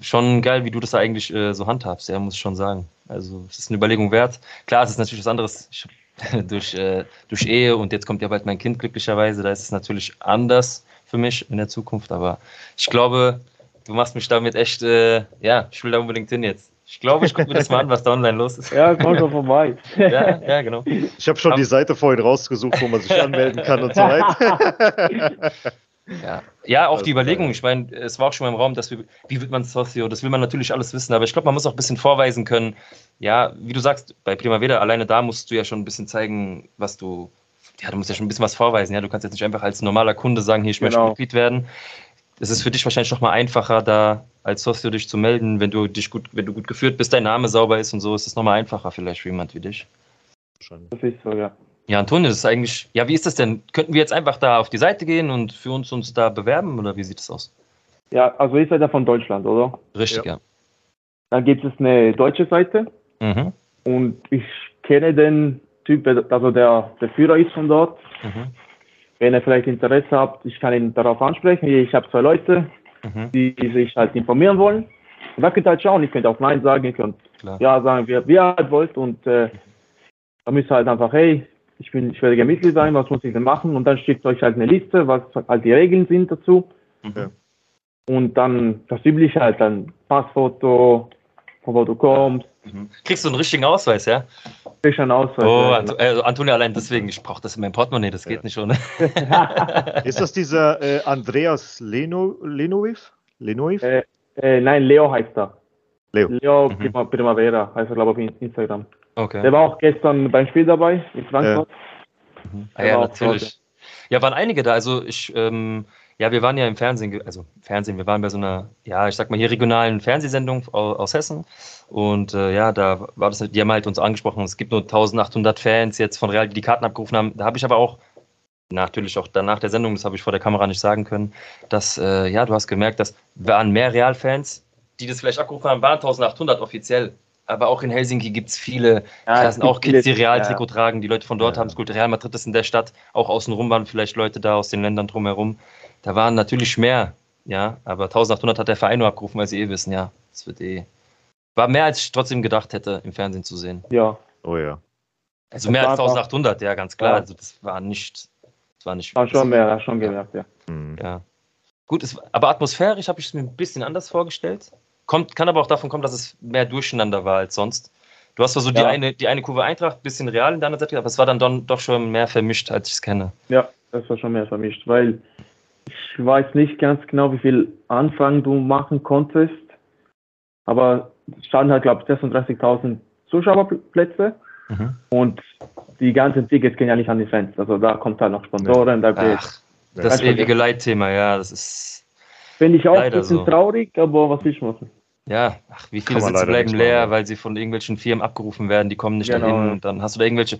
schon geil, wie du das da eigentlich äh, so handhabst, ja, muss ich schon sagen. Also es ist eine Überlegung wert. Klar, es ist natürlich was anderes ich, durch, äh, durch Ehe und jetzt kommt ja bald mein Kind glücklicherweise, da ist es natürlich anders für mich in der Zukunft, aber ich glaube, du machst mich damit echt, äh, ja, ich will da unbedingt hin jetzt. Ich glaube, ich gucke mir das mal an, was da online los ist. Ja, komm schon vorbei. Ja, ja, genau. Ich habe schon die Seite vorhin rausgesucht, wo man sich anmelden kann und so weiter. Ja, ja auch Das die ist Überlegung. Ich meine, es war auch schon mal im Raum, dass wir, wie wird man Socio? Das will man natürlich alles wissen, aber ich glaube, man muss auch ein bisschen vorweisen können. Ja, wie du sagst, bei Primavera, alleine da musst du ja schon ein bisschen zeigen, was du, ja, du musst ja schon ein bisschen was vorweisen. Ja, du kannst jetzt nicht einfach als normaler Kunde sagen, hier, ich möchte Genau. Mitglied werden. Es ist für dich wahrscheinlich noch mal einfacher, da als Socio dich zu melden, wenn du dich gut, wenn du gut geführt bist, dein Name sauber ist und so, ist es noch mal einfacher vielleicht für jemand wie dich. Das ist so, ja. Ja, Antonio, das ist eigentlich, ja, wie ist das denn? Könnten wir jetzt einfach da auf die Seite gehen und für uns uns da bewerben oder wie sieht das aus? Ja, also ihr seid ja von Deutschland, oder? Richtig, ja. Dann gibt es eine deutsche Seite Mhm. und ich kenne den Typ, also der, der Führer ist von dort. Mhm. Wenn ihr vielleicht Interesse habt, ich kann ihn darauf ansprechen. Ich habe zwei Leute, Mhm. die sich halt informieren wollen. Und da könnt ihr halt schauen. Ich könnte auch Nein sagen, ihr könnt Klar. Ja sagen, wie, wie ihr halt wollt. Und äh, da müsst ihr halt einfach, hey, ich, bin, ich werde gerne Mitglied sein, was muss ich denn machen? Und dann schickt euch halt eine Liste, was halt die Regeln sind dazu. Mhm. Und dann das Übliche halt, dann Passfoto, von wo du kommst, Mhm. Kriegst du einen richtigen Ausweis, ja? kriegst einen Ausweis. Oh, ja, Anto also Antonio, allein deswegen, ich brauche das in meinem Portemonnaie, das geht nicht ohne. Ist das dieser äh, Andreas Leno, Lenoviv? Lenoviv? Äh, äh, nein, Leo heißt er. Leo. Leo Mhm. Prima- Primavera heißt er, glaube ich, auf Instagram. Okay. Der war auch gestern beim Spiel dabei in Frankfurt. Ah, ja, war auch natürlich. Ja, waren einige da. Also ich, ähm, ja, wir waren ja im Fernsehen, also Fernsehen, wir waren bei so einer, ja, ich sag mal hier regionalen Fernsehsendung au- aus Hessen. Und äh, ja, da war das, die haben halt uns angesprochen, es gibt nur 1800 Fans jetzt von Real, die die Karten abgerufen haben. Da habe ich aber auch, natürlich auch danach der Sendung, das habe ich vor der Kamera nicht sagen können, dass, äh, ja, du hast gemerkt, dass waren mehr Real-Fans, die das vielleicht abgerufen haben, waren 1800 offiziell. Aber auch in Helsinki gibt es viele, Ja, sind auch Kids, die Real-Trikot tragen. Die Leute von dort Ja. haben es gut. Real Madrid ist in der Stadt. Auch außenrum waren vielleicht Leute da aus den Ländern drumherum. Da waren natürlich mehr, ja. Aber 1800 hat der Verein nur abgerufen, weil sie eh wissen, ja. Das wird eh. War mehr, als ich trotzdem gedacht hätte, im Fernsehen zu sehen. Ja, Oh ja. Also mehr als war auch- 1800, ja, ganz klar. Ja. Also das war nicht. Das war nicht. war schon mehr, hast schon gemerkt, ja. Hm. Ja. Gut, es, aber atmosphärisch habe ich es mir ein bisschen anders vorgestellt. Kommt, kann aber auch davon kommen, dass es mehr durcheinander war als sonst. Du hast zwar so die, Ja. eine, die eine Kurve Eintracht, bisschen real in der anderen Seite, aber es war dann don, doch schon mehr vermischt, als ich es kenne. Ja, das war schon mehr vermischt, weil ich weiß nicht ganz genau, wie viel Anfang du machen konntest, aber es standen halt, glaube ich, 36.000 Zuschauerplätze Mhm. und die ganzen Tickets gehen ja nicht an die Fans. Also da kommt halt noch Sponsoren, da geht. Ach, das Ja. ewige Leitthema, ja, das ist. Finde ich auch ein bisschen so. traurig, aber was will ich machen? Ja, ach, wie viele Sitze bleiben leer, machen. weil sie von irgendwelchen Firmen abgerufen werden, die kommen nicht Genau, dahin und dann hast du da irgendwelche,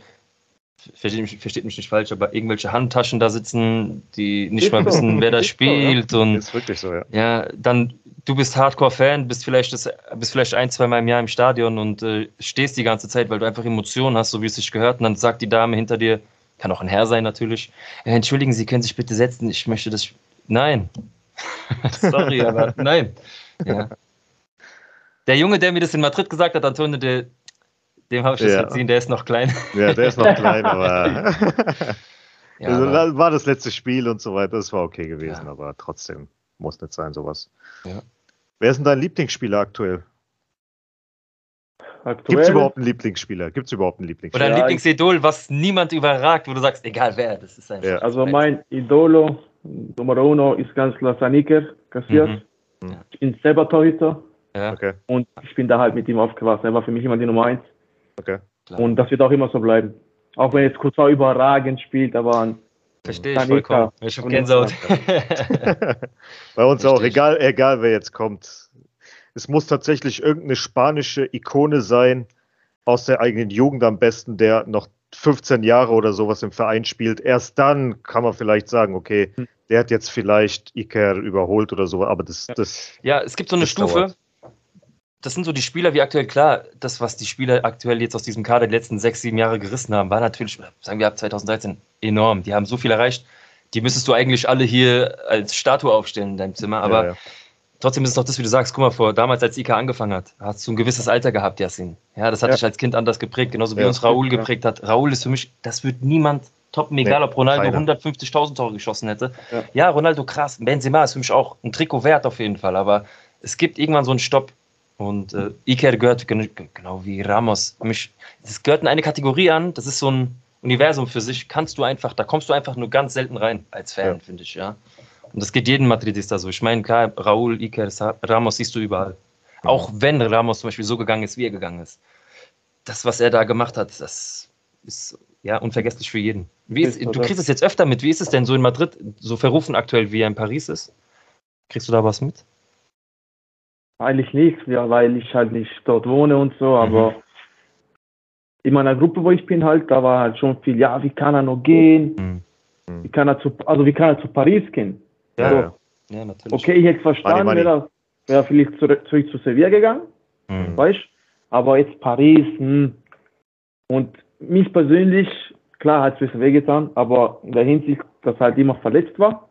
versteht mich, versteht mich nicht falsch, aber irgendwelche Handtaschen da sitzen, die nicht mal wissen, wer da so, ja. spielt und Ist wirklich so, ja. ja, dann du bist Hardcore-Fan, bist vielleicht, das, bist vielleicht ein, zwei Mal im Jahr im Stadion und äh, stehst die ganze Zeit, weil du einfach Emotionen hast, so wie es sich gehört. Und dann sagt die Dame hinter dir, kann auch ein Herr sein natürlich, äh, entschuldigen Sie, können Sie sich bitte setzen, ich möchte das. Nein. Sorry, aber nein. Ja. Der Junge, der mir das in Madrid gesagt hat, Antonio, der, dem habe ich das Ja. verziehen, der ist noch klein. Ja, der ist noch klein, aber Ja, also, aber- da war das letzte Spiel und so weiter. Das war okay gewesen, Ja. aber trotzdem muss nicht sein, sowas. Ja. Wer ist denn dein Lieblingsspieler aktuell? Aktuell, Gibt es überhaupt einen Lieblingsspieler? Gibt es überhaupt einen Oder Lieblingsspieler? ein Ja, Lieblingsidol, was niemand überragt, wo du sagst, egal wer, das ist einfach. Ja. Also mein Idolo, Nummer uno, ist ganz klar Saniker, kassiert. Mhm. Ich bin selber Torhüter Ja, Okay, und ich bin da halt mit ihm aufgewachsen. Er war für mich immer die Nummer eins. okay. klar. Und das wird auch immer so bleiben. Auch wenn jetzt Kurzau überragend spielt, aber ein Verstehe ich vollkommen. Ich habe Gänsehaut. Bei uns auch, Richtig. egal, egal wer jetzt kommt. Es muss tatsächlich irgendeine spanische Ikone sein, aus der eigenen Jugend am besten, der noch 15 Jahre oder sowas im Verein spielt. Erst dann kann man vielleicht sagen, okay, Hm. der hat jetzt vielleicht Iker überholt oder so, aber das, das Ja, es gibt so eine Stufe. dauert. Das sind so die Spieler wie aktuell, klar, das, was die Spieler aktuell jetzt aus diesem Kader die letzten sechs, sieben Jahre gerissen haben, war natürlich, sagen wir ab 2013, enorm. Die haben so viel erreicht. Die müsstest du eigentlich alle hier als Statue aufstellen in deinem Zimmer. Aber ja, ja. trotzdem ist es doch das, wie du sagst, guck mal, vor damals, als Ika angefangen hat, hast du ein gewisses Alter gehabt, Yassin. Ja, das hat Ja. dich als Kind anders geprägt, genauso wie uns Raoul geprägt hat. Raoul ist für mich, das wird niemand toppen, egal Nee, ob Ronaldo keiner. 150.000 Tore geschossen hätte. Ja. Ja. Ronaldo krass. Benzema ist für mich auch ein Trikot wert auf jeden Fall, aber es gibt irgendwann so einen Stopp. Und äh, Iker gehört gen- genau wie Ramos. Mich, es gehört in eine Kategorie an, das ist so ein Universum für sich. Kannst du einfach, da kommst du einfach nur ganz selten rein als Fan, Ja. finde ich, ja. Und das geht jedem Madridista so. Ich meine, klar, Raúl, Iker, Ramos siehst du überall. Auch wenn Ramos zum Beispiel so gegangen ist, wie er gegangen ist. Das, was er da gemacht hat, das ist ja unvergesslich für jeden. Wie ist, du das- kriegst es jetzt öfter mit. Wie ist es denn so in Madrid, so verrufen aktuell, wie er in Paris ist? Kriegst du da was mit? Eigentlich nichts, ja, weil ich halt nicht dort wohne und so, aber in meiner Gruppe, wo ich bin halt, da war halt schon viel, ja, wie kann er noch gehen? Hm. Wie kann er zu, also wie kann er zu Paris gehen? Ja, So, ja. Ja, natürlich. Okay, ich hätte verstanden, wäre er vielleicht zurück, zurück zu Sevilla gegangen, Hm. weißt Aber jetzt Paris, hm. Und mich persönlich, klar hat es ein bisschen wehgetan, aber in der Hinsicht, dass er halt immer verletzt war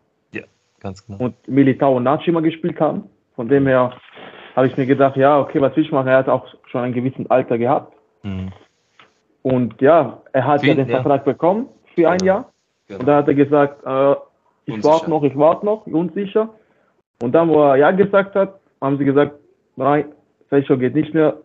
Ganz genau. und Militao und Nachi immer gespielt haben. Von dem her habe ich mir gedacht, ja, okay, was will ich machen? Er hat auch schon ein gewisses Alter gehabt. Hm. Und ja, er hat Wie- ja den ja. Vertrag bekommen für ein Genau. Jahr. Genau. Und da hat er gesagt, äh, ich warte noch, ich warte noch, unsicher. Und dann, wo er Ja gesagt hat, haben sie gesagt, nein, Fecho geht nicht mehr,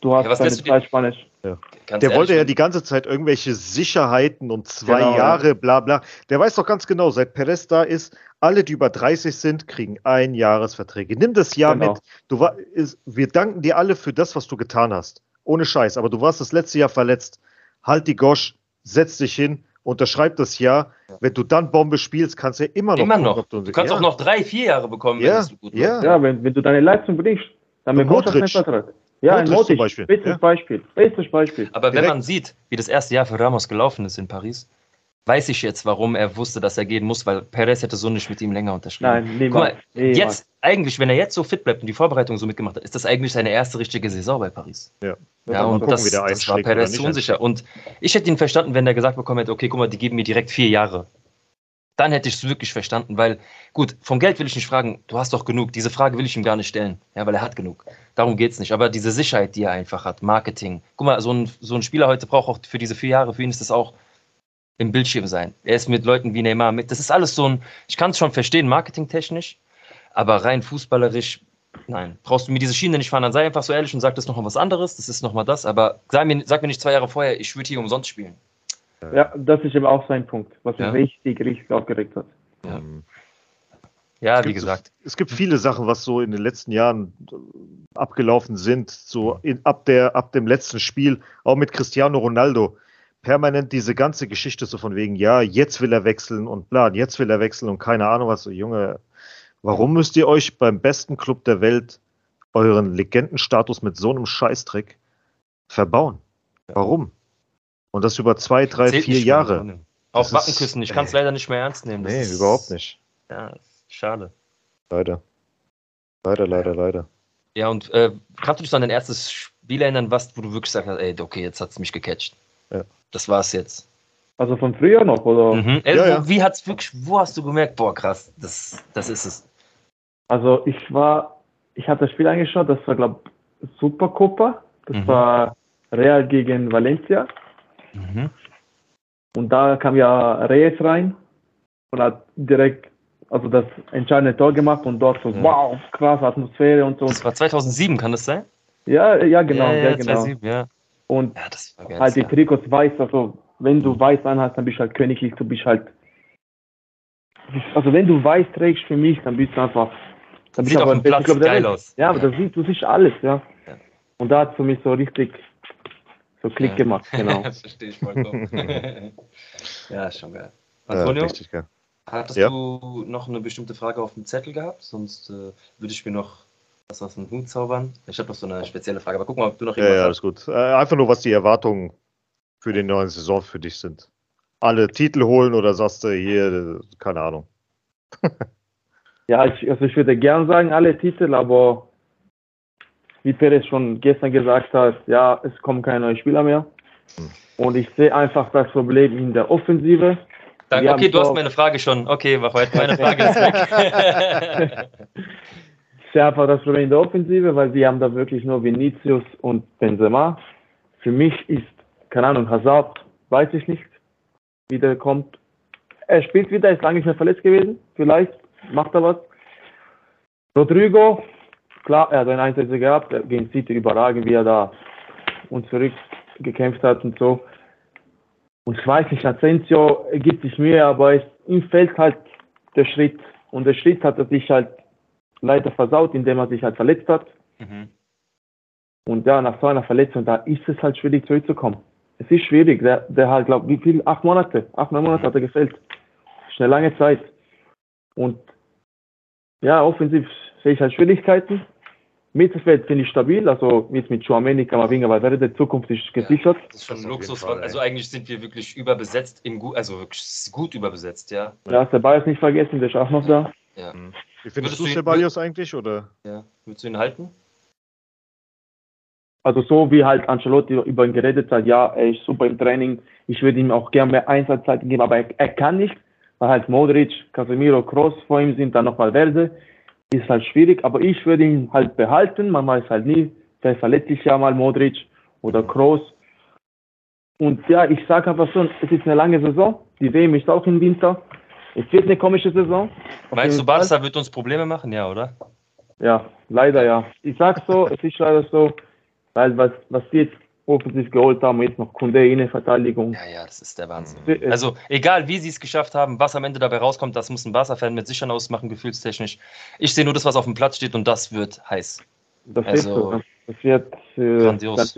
du hast Ja, keine Zeit Spanisch. Ganz Der ehrlich, wollte ja die ganze Zeit irgendwelche Sicherheiten und zwei Genau, ja. Jahre, bla bla. Der weiß doch ganz genau, seit Perez da ist, alle, die über 30 sind, kriegen ein Jahresverträge. Nimm das Jahr Genau. mit. Du war, ist, wir danken dir alle für das, was du getan hast. Ohne Scheiß. Aber du warst das letzte Jahr verletzt. Halt die Gosch, setz dich hin, unterschreib das Jahr. Wenn du dann Bombe spielst, kannst du ja immer noch. Immer noch. Du kannst ja. auch noch drei, vier Jahre bekommen, Ja, es so gut ja. Ja, wenn, wenn du deine Leistung bringst, dann Und bekommst du keinen Modric. Ja, ein Modric zum Beispiel, bestes ja. Beispiel, bestes Beispiel. Aber wenn Direkt. man sieht, wie das erste Jahr für Ramos gelaufen ist in Paris, weiß ich jetzt, warum er wusste, dass er gehen muss, weil Perez hätte so nicht mit ihm länger unterschrieben. Nein, Guck niemals. mal, niemals. jetzt, eigentlich, wenn er jetzt so fit bleibt und die Vorbereitung so mitgemacht hat, ist das eigentlich seine erste richtige Saison bei Paris. Ja. Ja, und gucken, das, wie der das war Perez zu unsicher. Und ich hätte ihn verstanden, wenn er gesagt bekommen hätte, okay, guck mal, die geben mir direkt vier Jahre. Dann hätte ich es wirklich verstanden, weil, gut, vom Geld will ich nicht fragen, du hast doch genug. Diese Frage will ich ihm gar nicht stellen, ja, weil er hat genug. Darum geht es nicht. Aber diese Sicherheit, die er einfach hat, Marketing. Guck mal, so ein, so ein Spieler heute braucht auch für diese vier Jahre, für ihn ist das auch im Bildschirm sein. Er ist mit Leuten wie Neymar mit. Das ist alles so ein, ich kann es schon verstehen, marketingtechnisch, aber rein fußballerisch, nein. Brauchst du mir diese Schiene nicht fahren, dann sei einfach so ehrlich und sag das nochmal was anderes, das ist nochmal das, aber sag mir, sag mir nicht zwei Jahre vorher, ich würde hier umsonst spielen. Ja, das ist eben auch sein Punkt, was Ja. mich richtig, richtig aufgeregt hat. Ja. Ähm, Ja, Es wie gesagt. Es gibt viele Sachen, was so in den letzten Jahren äh, abgelaufen sind, so in, ab, der, ab dem letzten Spiel, auch mit Cristiano Ronaldo. Permanent diese ganze Geschichte so von wegen, ja, jetzt will er wechseln und bla, jetzt will er wechseln und keine Ahnung was. So, Junge, warum müsst ihr euch beim besten Club der Welt euren Legendenstatus mit so einem Scheißdreck verbauen? Warum? Und das über zwei, drei, Zählt vier Jahre. Auf Das Wacken ist- küssen, ich kann es leider nicht mehr ernst nehmen. Das Nee, ist- überhaupt nicht. Ja, ist schade. Leider. Leider, leider, leider. Ja, und äh, kannst du dich so an dein erstes Spiel erinnern, was, wo du wirklich sagst, ey, okay, jetzt hat es mich gecatcht. Ja. Das war's jetzt. Also von früher noch, oder? Mhm. Ey, Ja, wo, ja. Wie hat's wirklich, wo hast du gemerkt, boah, krass, das, das ist es. Also ich war, ich habe das Spiel angeschaut, das war, glaube Supercopa. Das Mhm. war Real gegen Valencia. Mhm. Und da kam ja Reyes rein und hat direkt also das entscheidende Tor gemacht und dort so, Ja. wow, krasse Atmosphäre und so. Das war 2007, kann das sein? Ja, ja, genau, ja, ja, ja, genau. 2007, ja. Und geil. halt die. Trikots weiß, also wenn du weiß anhast, dann bist du halt königlich, du bist halt. Also wenn du weiß trägst für mich, dann bist du einfach. Dann bist Sieht du auf aber dem Platz der geil aus. Ja, aber das sieht, du siehst alles, ja. Ja. Und da hat es für mich so richtig so Klick Ja. gemacht, genau. das verstehe ich vollkommen. ja, schon geil. Ja, Antonio, richtig geil. hattest Ja. du noch eine bestimmte Frage auf dem Zettel gehabt? Sonst äh, würde ich mir noch was aus dem Hut zaubern. Ich habe noch so eine spezielle Frage, aber guck mal, ob du noch Ja, irgendwas ja, hast. alles gut. Äh, einfach nur, was die Erwartungen für die neue Saison für dich sind. Alle Titel holen oder sagst du hier, keine Ahnung. Ja, ich, also ich würde gern sagen, alle Titel, aber wie Perez schon gestern gesagt hat, ja, es kommen keine neuen Spieler mehr. Hm. Und ich sehe einfach das Problem in der Offensive. Danke, Wir okay, du hast meine Frage schon. Okay, mach weiter. Meine Frage ist weg. Ich sehe einfach das Problem in der Offensive, weil wir haben da wirklich nur Vinicius und Benzema. Für mich ist, keine Ahnung, Hazard, weiß ich nicht, wie der kommt. Er spielt wieder, ist lange nicht mehr verletzt gewesen. Vielleicht macht er was. Rodrigo, klar, er hat einen Einsatz gehabt, er- gegen City überragend, wie er da und zurück gekämpft hat und so. Und ich weiß nicht, Asensio gibt sich Mühe, aber es, ihm fehlt halt der Schritt. Und der Schritt hat er sich halt leider versaut, indem er sich halt verletzt hat. mhm. Und ja, nach so einer Verletzung, da ist es halt schwierig zurückzukommen. Es ist schwierig. Der, der halt, glaube wie viel? Acht Monate. Acht, neun Monate hat er gefällt. Das ist eine lange Zeit. Und ja, offensiv sehe ich halt Schwierigkeiten. Mittelfeld finde ich stabil. Also jetzt mit Chouameni, Kamavinga, weil die Zukunft ist gesichert. Das ist schon Das ein Luxus. Fall, also eigentlich sind wir wirklich überbesetzt, im Gu also wirklich gut überbesetzt, ja. Ja, Ceballos nicht vergessen, der ist auch noch da. ja. Wie findest Würdest du Ceballos eigentlich? Oder? ja. Würdest du ihn halten? Also so wie halt Ancelotti über ihn geredet hat, ja, er ist super im Training, ich würde ihm auch gerne mehr Einsatzzeiten geben, aber er, er kann nicht, weil halt Modric, Casemiro, Kroos vor ihm sind, dann noch Valverde, ist halt schwierig, aber ich würde ihn halt behalten, man weiß halt nie, vielleicht verletzt sich ja mal Modric oder Kroos. Und ja, ich sage einfach so, es ist eine lange Saison, die WM ist auch im Winter Es wird eine komische Saison. Meinst du. Barca wird uns Probleme machen? Ja, oder? Ja, leider ja. Ich sag's so, es ist leider so, weil was, was die jetzt offensiv geholt haben, jetzt noch Kunde in der Verteidigung. Ja, ja, das ist der Wahnsinn. Es- Also, egal wie sie es geschafft haben, was am Ende dabei rauskommt, das muss ein Barca-Fan mit Sichern ausmachen, gefühlstechnisch. Ich sehe nur das, was auf dem Platz steht und das wird heiß. das also, wird. Das wird äh, grandios.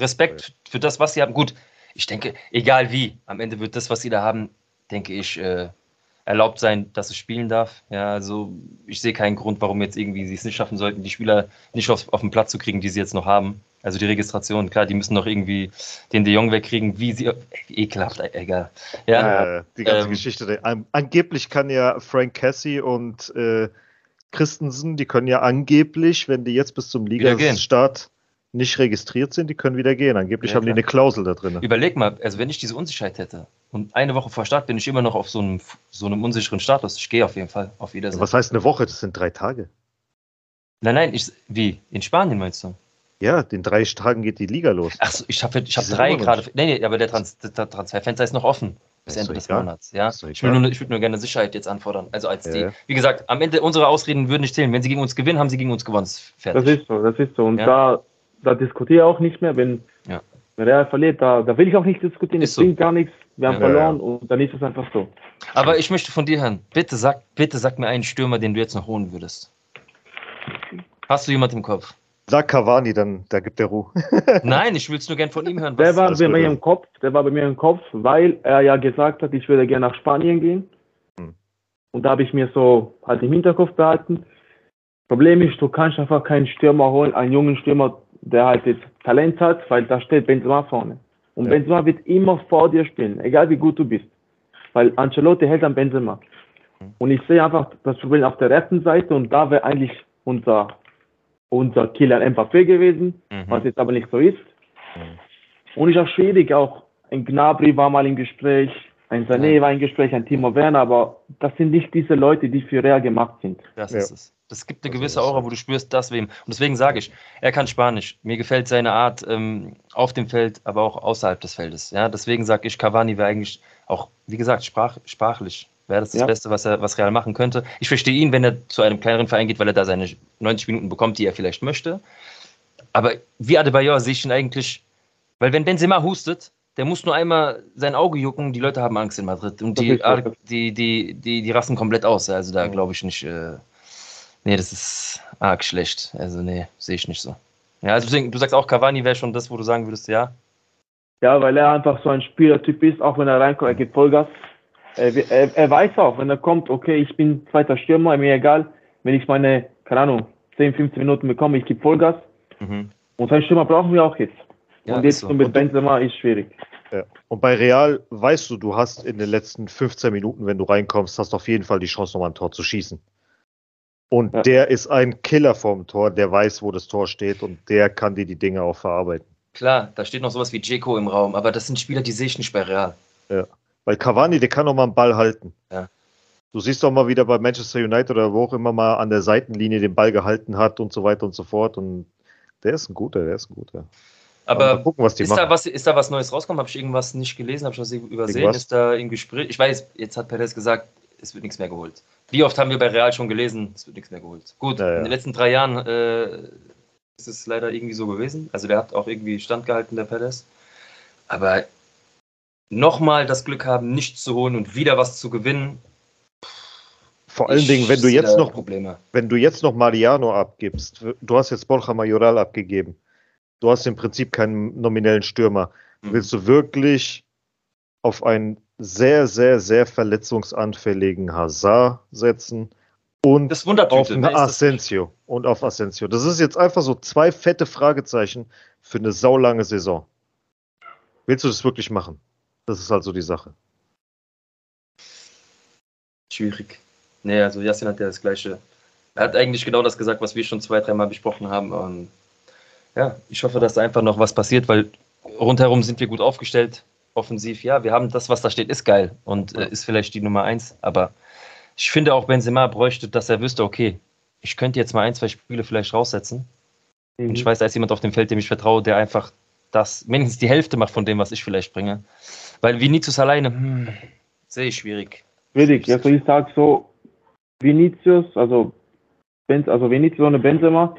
Respekt für das, was sie haben. Gut, ich denke, egal wie, am Ende wird das, was sie da haben, denke ich, äh, erlaubt sein, dass es spielen darf. Ja, also ich sehe keinen Grund, warum jetzt irgendwie sie es nicht schaffen sollten, die Spieler nicht auf, auf den Platz zu kriegen, die sie jetzt noch haben. Also die Registration, klar, die müssen noch irgendwie den De Jong wegkriegen, wie sie. Ekelhaft, egal. Ja, Äh, die ganze ähm, Geschichte. An, angeblich kann ja Frank Cassie und äh, Christensen, die können ja angeblich, wenn die jetzt bis zum. Ligastart nicht registriert sind, die können wieder gehen. Angeblich Ja, haben die eine Klausel da drin. Überleg mal, also wenn ich diese Unsicherheit hätte und eine Woche vor Start bin ich immer noch auf so einem, so einem unsicheren Status. Ich gehe auf jeden Fall. Auf Wiedersehen. Was heißt eine Woche? Das sind drei Tage. Nein, nein, ich, wie? In Spanien meinst du? Ja, in drei Tagen geht die Liga los. Achso, ich habe ich hab drei gerade. nicht. Nee, nee, aber der, Trans der Transferfenster ist noch offen bis Ende des egal. Monats. Ja? Ich, will nur, ich würde nur gerne Sicherheit jetzt anfordern. Also als Ja, die. ja. Wie gesagt, am Ende unsere Ausreden würden nicht zählen. Wenn sie gegen uns gewinnen, haben sie gegen uns gewonnen. Ist Das Fertig. ist so, das ist so. Und Ja. da, da diskutiere ich auch nicht mehr, wenn Ja. Real verliert, da, da will ich auch nicht diskutieren, Ist es so. bringt gar nichts, wir haben Ja. verloren und dann ist es einfach so. Aber ich möchte von dir hören. Bitte sag, bitte sag mir einen Stürmer, den du jetzt noch holen würdest. Hast du jemand im Kopf? Sag Cavani, dann da gibt der Ruhe. Nein, ich will es nur gern von ihm hören. Der war bei mir ja. im Kopf, der war bei mir im Kopf, weil er ja gesagt hat, ich würde gerne nach Spanien gehen. Hm. Und da habe ich mir so halt im Hinterkopf behalten. Problem ist, du kannst einfach keinen Stürmer holen, einen jungen Stürmer, der halt jetzt Talent hat, weil da steht Benzema vorne. Und Ja. Benzema wird immer vor dir spielen, egal wie gut du bist. Weil Ancelotti hält an Benzema. Hm. Und ich sehe einfach das Problem auf der rechten Seite und da wäre eigentlich unser, unser Killer Mbappé gewesen, Mhm. was jetzt aber nicht so ist. Mhm. Und ist auch schwierig, auch ein Gnabry war mal im Gespräch, ein Sané Ja. war im Gespräch, ein Timo Werner, aber das sind nicht diese Leute, die für Real gemacht sind. Das Ja. ist es. Das gibt eine Das gewisse. Aura, wo du spürst, das wem. Und deswegen sage ich, er kann Spanisch. Mir gefällt seine Art ähm, auf dem Feld, aber auch außerhalb des Feldes. Ja, deswegen sage ich, Cavani wäre eigentlich auch, wie gesagt, sprach, sprachlich wäre das das Ja. Beste, was er, was Real machen könnte. Ich verstehe ihn, wenn er zu einem kleineren Verein geht, weil er da seine 90 Minuten bekommt, die er vielleicht möchte. Aber wie Adebayor sehe ich ihn eigentlich, weil wenn Benzema hustet, der muss nur einmal sein Auge jucken, die Leute haben Angst in Madrid und die, die, die, die, die rasten komplett aus. Also da glaube ich nicht, äh, nee, das ist arg schlecht. Also nee, sehe ich nicht so. Ja, also deswegen, du sagst auch, Cavani wäre schon das, wo du sagen würdest, ja. Ja, weil er einfach so ein Spielertyp ist, auch wenn er reinkommt, er gibt Vollgas. Er, er, er weiß auch, wenn er kommt, okay, ich bin zweiter Stürmer, mir egal, wenn ich meine, keine Ahnung, 10, 15 Minuten bekomme, ich gebe Vollgas. Mhm. Und seinen Stürmer brauchen wir auch jetzt. Ja, und jetzt so. mit Benzema ist schwierig. Ja. Und bei Real weißt du, du hast in den letzten 15 Minuten, wenn du reinkommst, hast auf jeden Fall die Chance, nochmal ein Tor zu schießen. Und Ja. der ist ein Killer vorm Tor, der weiß, wo das Tor steht und der kann dir die Dinge auch verarbeiten. Klar, da steht noch sowas wie Jeko im Raum, aber das sind Spieler, die sehe ich nicht bei Real. Weil Cavani, der kann noch mal einen Ball halten. Ja. Du siehst doch mal wieder bei Manchester United oder wo auch immer mal an der Seitenlinie den Ball gehalten hat und so weiter und so fort. Und der ist ein guter, der ist ein guter. Aber gucken, was die ist machen. da, was, ist da was Neues rausgekommen? Habe ich irgendwas nicht gelesen? Habe ich was übersehen? Irgendwas? Ist da im Gespräch? Ich weiß, jetzt hat Perez gesagt, es wird nichts mehr geholt. Wie oft haben wir bei Real schon gelesen, es wird nichts mehr geholt? Gut, Ja, ja. in den letzten drei Jahren äh, ist es leider irgendwie so gewesen. Also der hat auch irgendwie standgehalten, der Perez. Aber nochmal das Glück haben, nichts zu holen und wieder was zu gewinnen. Vor allen ich Dingen, wenn du jetzt noch Probleme. wenn du jetzt noch Mariano abgibst, du hast jetzt Borja Majoral abgegeben, du hast im Prinzip keinen nominellen Stürmer, Mhm. willst du wirklich auf einen sehr, sehr, sehr verletzungsanfälligen Hazard setzen und auf das? Asensio und auf Asensio. Das ist jetzt einfach so zwei fette Fragezeichen für eine saulange Saison. Willst du das wirklich machen? Das ist halt so die Sache. Schwierig. Nee, also Yassin hat ja das gleiche. Er hat eigentlich genau das gesagt, was wir schon zwei, dreimal besprochen haben. Und ja, ich hoffe, dass da einfach noch was passiert, weil rundherum sind wir gut aufgestellt. Offensiv, ja, wir haben das, was da steht, ist geil und äh, ist vielleicht die Nummer eins. Aber ich finde auch, Benzema bräuchte, dass er wüsste, okay, ich könnte jetzt mal ein, zwei Spiele vielleicht raussetzen. Und ich weiß, da ist jemand auf dem Feld, dem ich vertraue, der einfach das mindestens die Hälfte macht von dem, was ich vielleicht bringe. Weil Vinicius alleine, hm, sehe ich schwierig. Schwierig. Also ich sag so, Vinicius, also, Benz, also Vinicius ohne Benzema,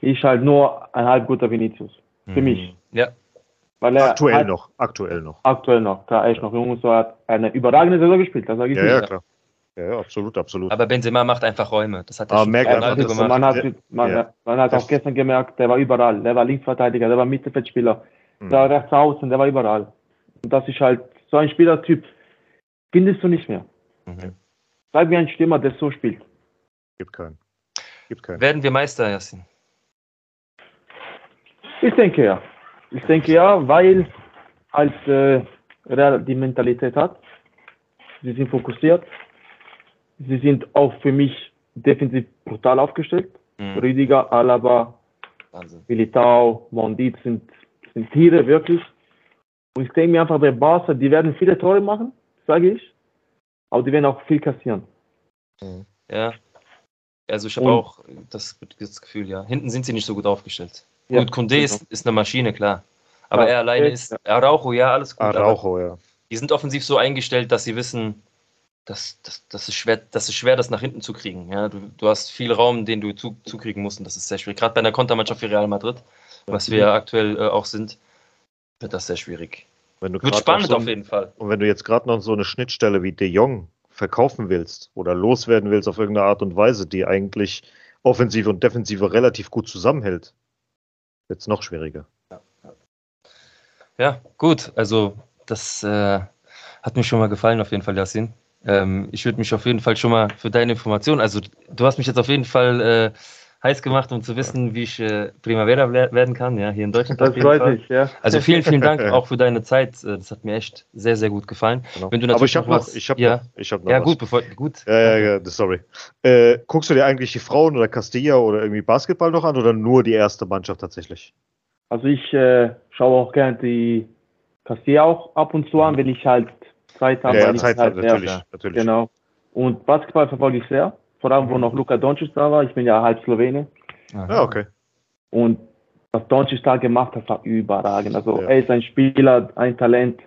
ist halt nur ein halb guter Vinicius. Für mich. Mhm. Ja, Weil er Aktuell halt noch, aktuell noch. Aktuell noch, da er ist noch jung und so hat eine überragende Saison gespielt, das sage ich Ja, nicht. ja, klar. Ja, ja, absolut, absolut. aber Benzema macht einfach Räume. Das hat er Aber schon merkt einfach, gemacht. man hat, Ja. man, Ja. man hat auch gestern gemerkt, der war überall. Der war Linksverteidiger, der war Mittelfeldspieler, Mhm. der war rechts außen, der war überall. Und das ist halt so ein Spielertyp, findest du nicht mehr. Mhm. Sag mir einen Stürmer, der so spielt. Gibt keinen. Gibt keinen. Werden wir Meister, Yassin? Ich denke ja. Ich denke ja, weil halt äh, Real die Mentalität hat. Sie sind fokussiert. Sie sind auch für mich defensiv brutal aufgestellt. Mhm. Rüdiger, Alaba, Wahnsinn. Militao, Mondit sind, sind Tiere wirklich. Und ich denke mir einfach bei Barca, die werden viele Tore machen, sage ich. Aber die werden auch viel kassieren. Ja. Also ich habe auch das, das Gefühl, ja. Hinten sind sie nicht so gut aufgestellt. Ja, gut, Condé ist, ist eine Maschine, klar. Aber Ja, er alleine ja. ist. Araujo, ja, alles gut. Araujo, ja. Die sind offensiv so eingestellt, dass sie wissen, dass, dass, dass es schwer, das ist schwer, das nach hinten zu kriegen. Ja, du, du hast viel Raum, den du zu, zukriegen musst, und das ist sehr schwierig. Gerade bei einer Kontermannschaft wie Real Madrid, was wir aktuell äh, auch sind, wird das sehr schwierig. Wird spannend so auf jeden Fall. Und wenn du jetzt gerade noch so eine Schnittstelle wie De Jong verkaufen willst oder loswerden willst auf irgendeine Art und Weise, die eigentlich Offensive und Defensive relativ gut zusammenhält, wird es noch schwieriger. Ja, gut. Also, das äh, hat mir schon mal gefallen, auf jeden Fall, Yassin. Ähm, ich würde mich auf jeden Fall schon mal für deine Information, also du hast mich jetzt auf jeden Fall äh, heiß gemacht, um zu wissen, wie ich äh, Primavera wer- werden kann, ja, hier in Deutschland. Das freut mich, ja. Also vielen, vielen Dank auch für deine Zeit. Äh, Das hat mir echt sehr, sehr gut gefallen. Genau. Wenn du Aber ich habe noch ich habe ja. noch, ich habe noch Ja, was. gut, bevor, gut. Ja, ja, ja, sorry. Äh, guckst du dir eigentlich die Frauen oder Castilla oder irgendwie Basketball noch an oder nur die erste Mannschaft tatsächlich? Also ich äh, schaue auch gerne die Castilla auch ab und zu an, wenn ich halt Zeit habe. ja, ja, Zeit halt, hat, natürlich, ja, natürlich. Genau. Und Basketball verfolge ich sehr. Vor allem, wo noch Luka Doncic da war. Ich bin ja halb Slowene. Ja, okay. Und was Doncic da gemacht hat, war überragend. Also Ja. er ist ein Spieler, ein Talent,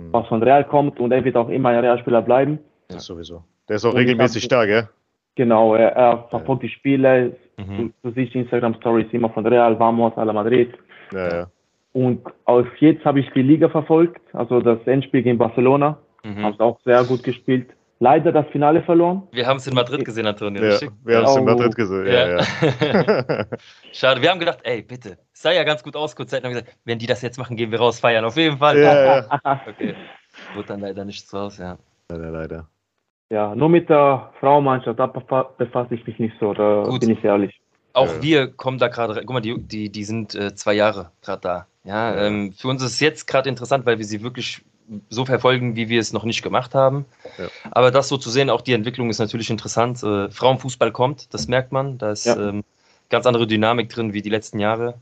Mhm. was von Real kommt und er wird auch immer ein Realspieler bleiben. Das sowieso. Der ist auch Und regelmäßig da, gell? Genau, er, er verfolgt die Spiele. Mhm. Du, du siehst Instagram-Stories immer von Real, Vamos, a la Madrid. Ja, ja. Und auch jetzt habe ich die Liga verfolgt, also das Endspiel gegen Barcelona. Mhm. Haben es auch sehr gut gespielt. Leider das Finale verloren. Wir haben es in Madrid gesehen, Antonio. ja. richtig? Wir haben es in Oh. Madrid gesehen. Ja, ja. Ja. Schade, wir haben gedacht, ey, bitte, es sah ja ganz gut aus, kurz Zeit haben gesagt, wenn die das jetzt machen, gehen wir raus feiern, auf jeden Fall. ja, ja. Okay. Wurde dann leider nichts raus, ja. Leider, leider. Ja, nur mit der Frauenmannschaft, da befa- befasse ich mich nicht so, da Gut. bin ich ehrlich. Auch Ja. wir kommen da gerade rein. Guck mal, die, die, die sind äh, zwei Jahre gerade da. Ja, Ja. Ähm, für uns ist es jetzt gerade interessant, weil wir sie wirklich so verfolgen, wie wir es noch nicht gemacht haben. Ja. Aber das so zu sehen, auch die Entwicklung ist natürlich interessant. Äh, Frauenfußball kommt, das merkt man. Da ist Ja. ähm, ganz andere Dynamik drin wie die letzten Jahre.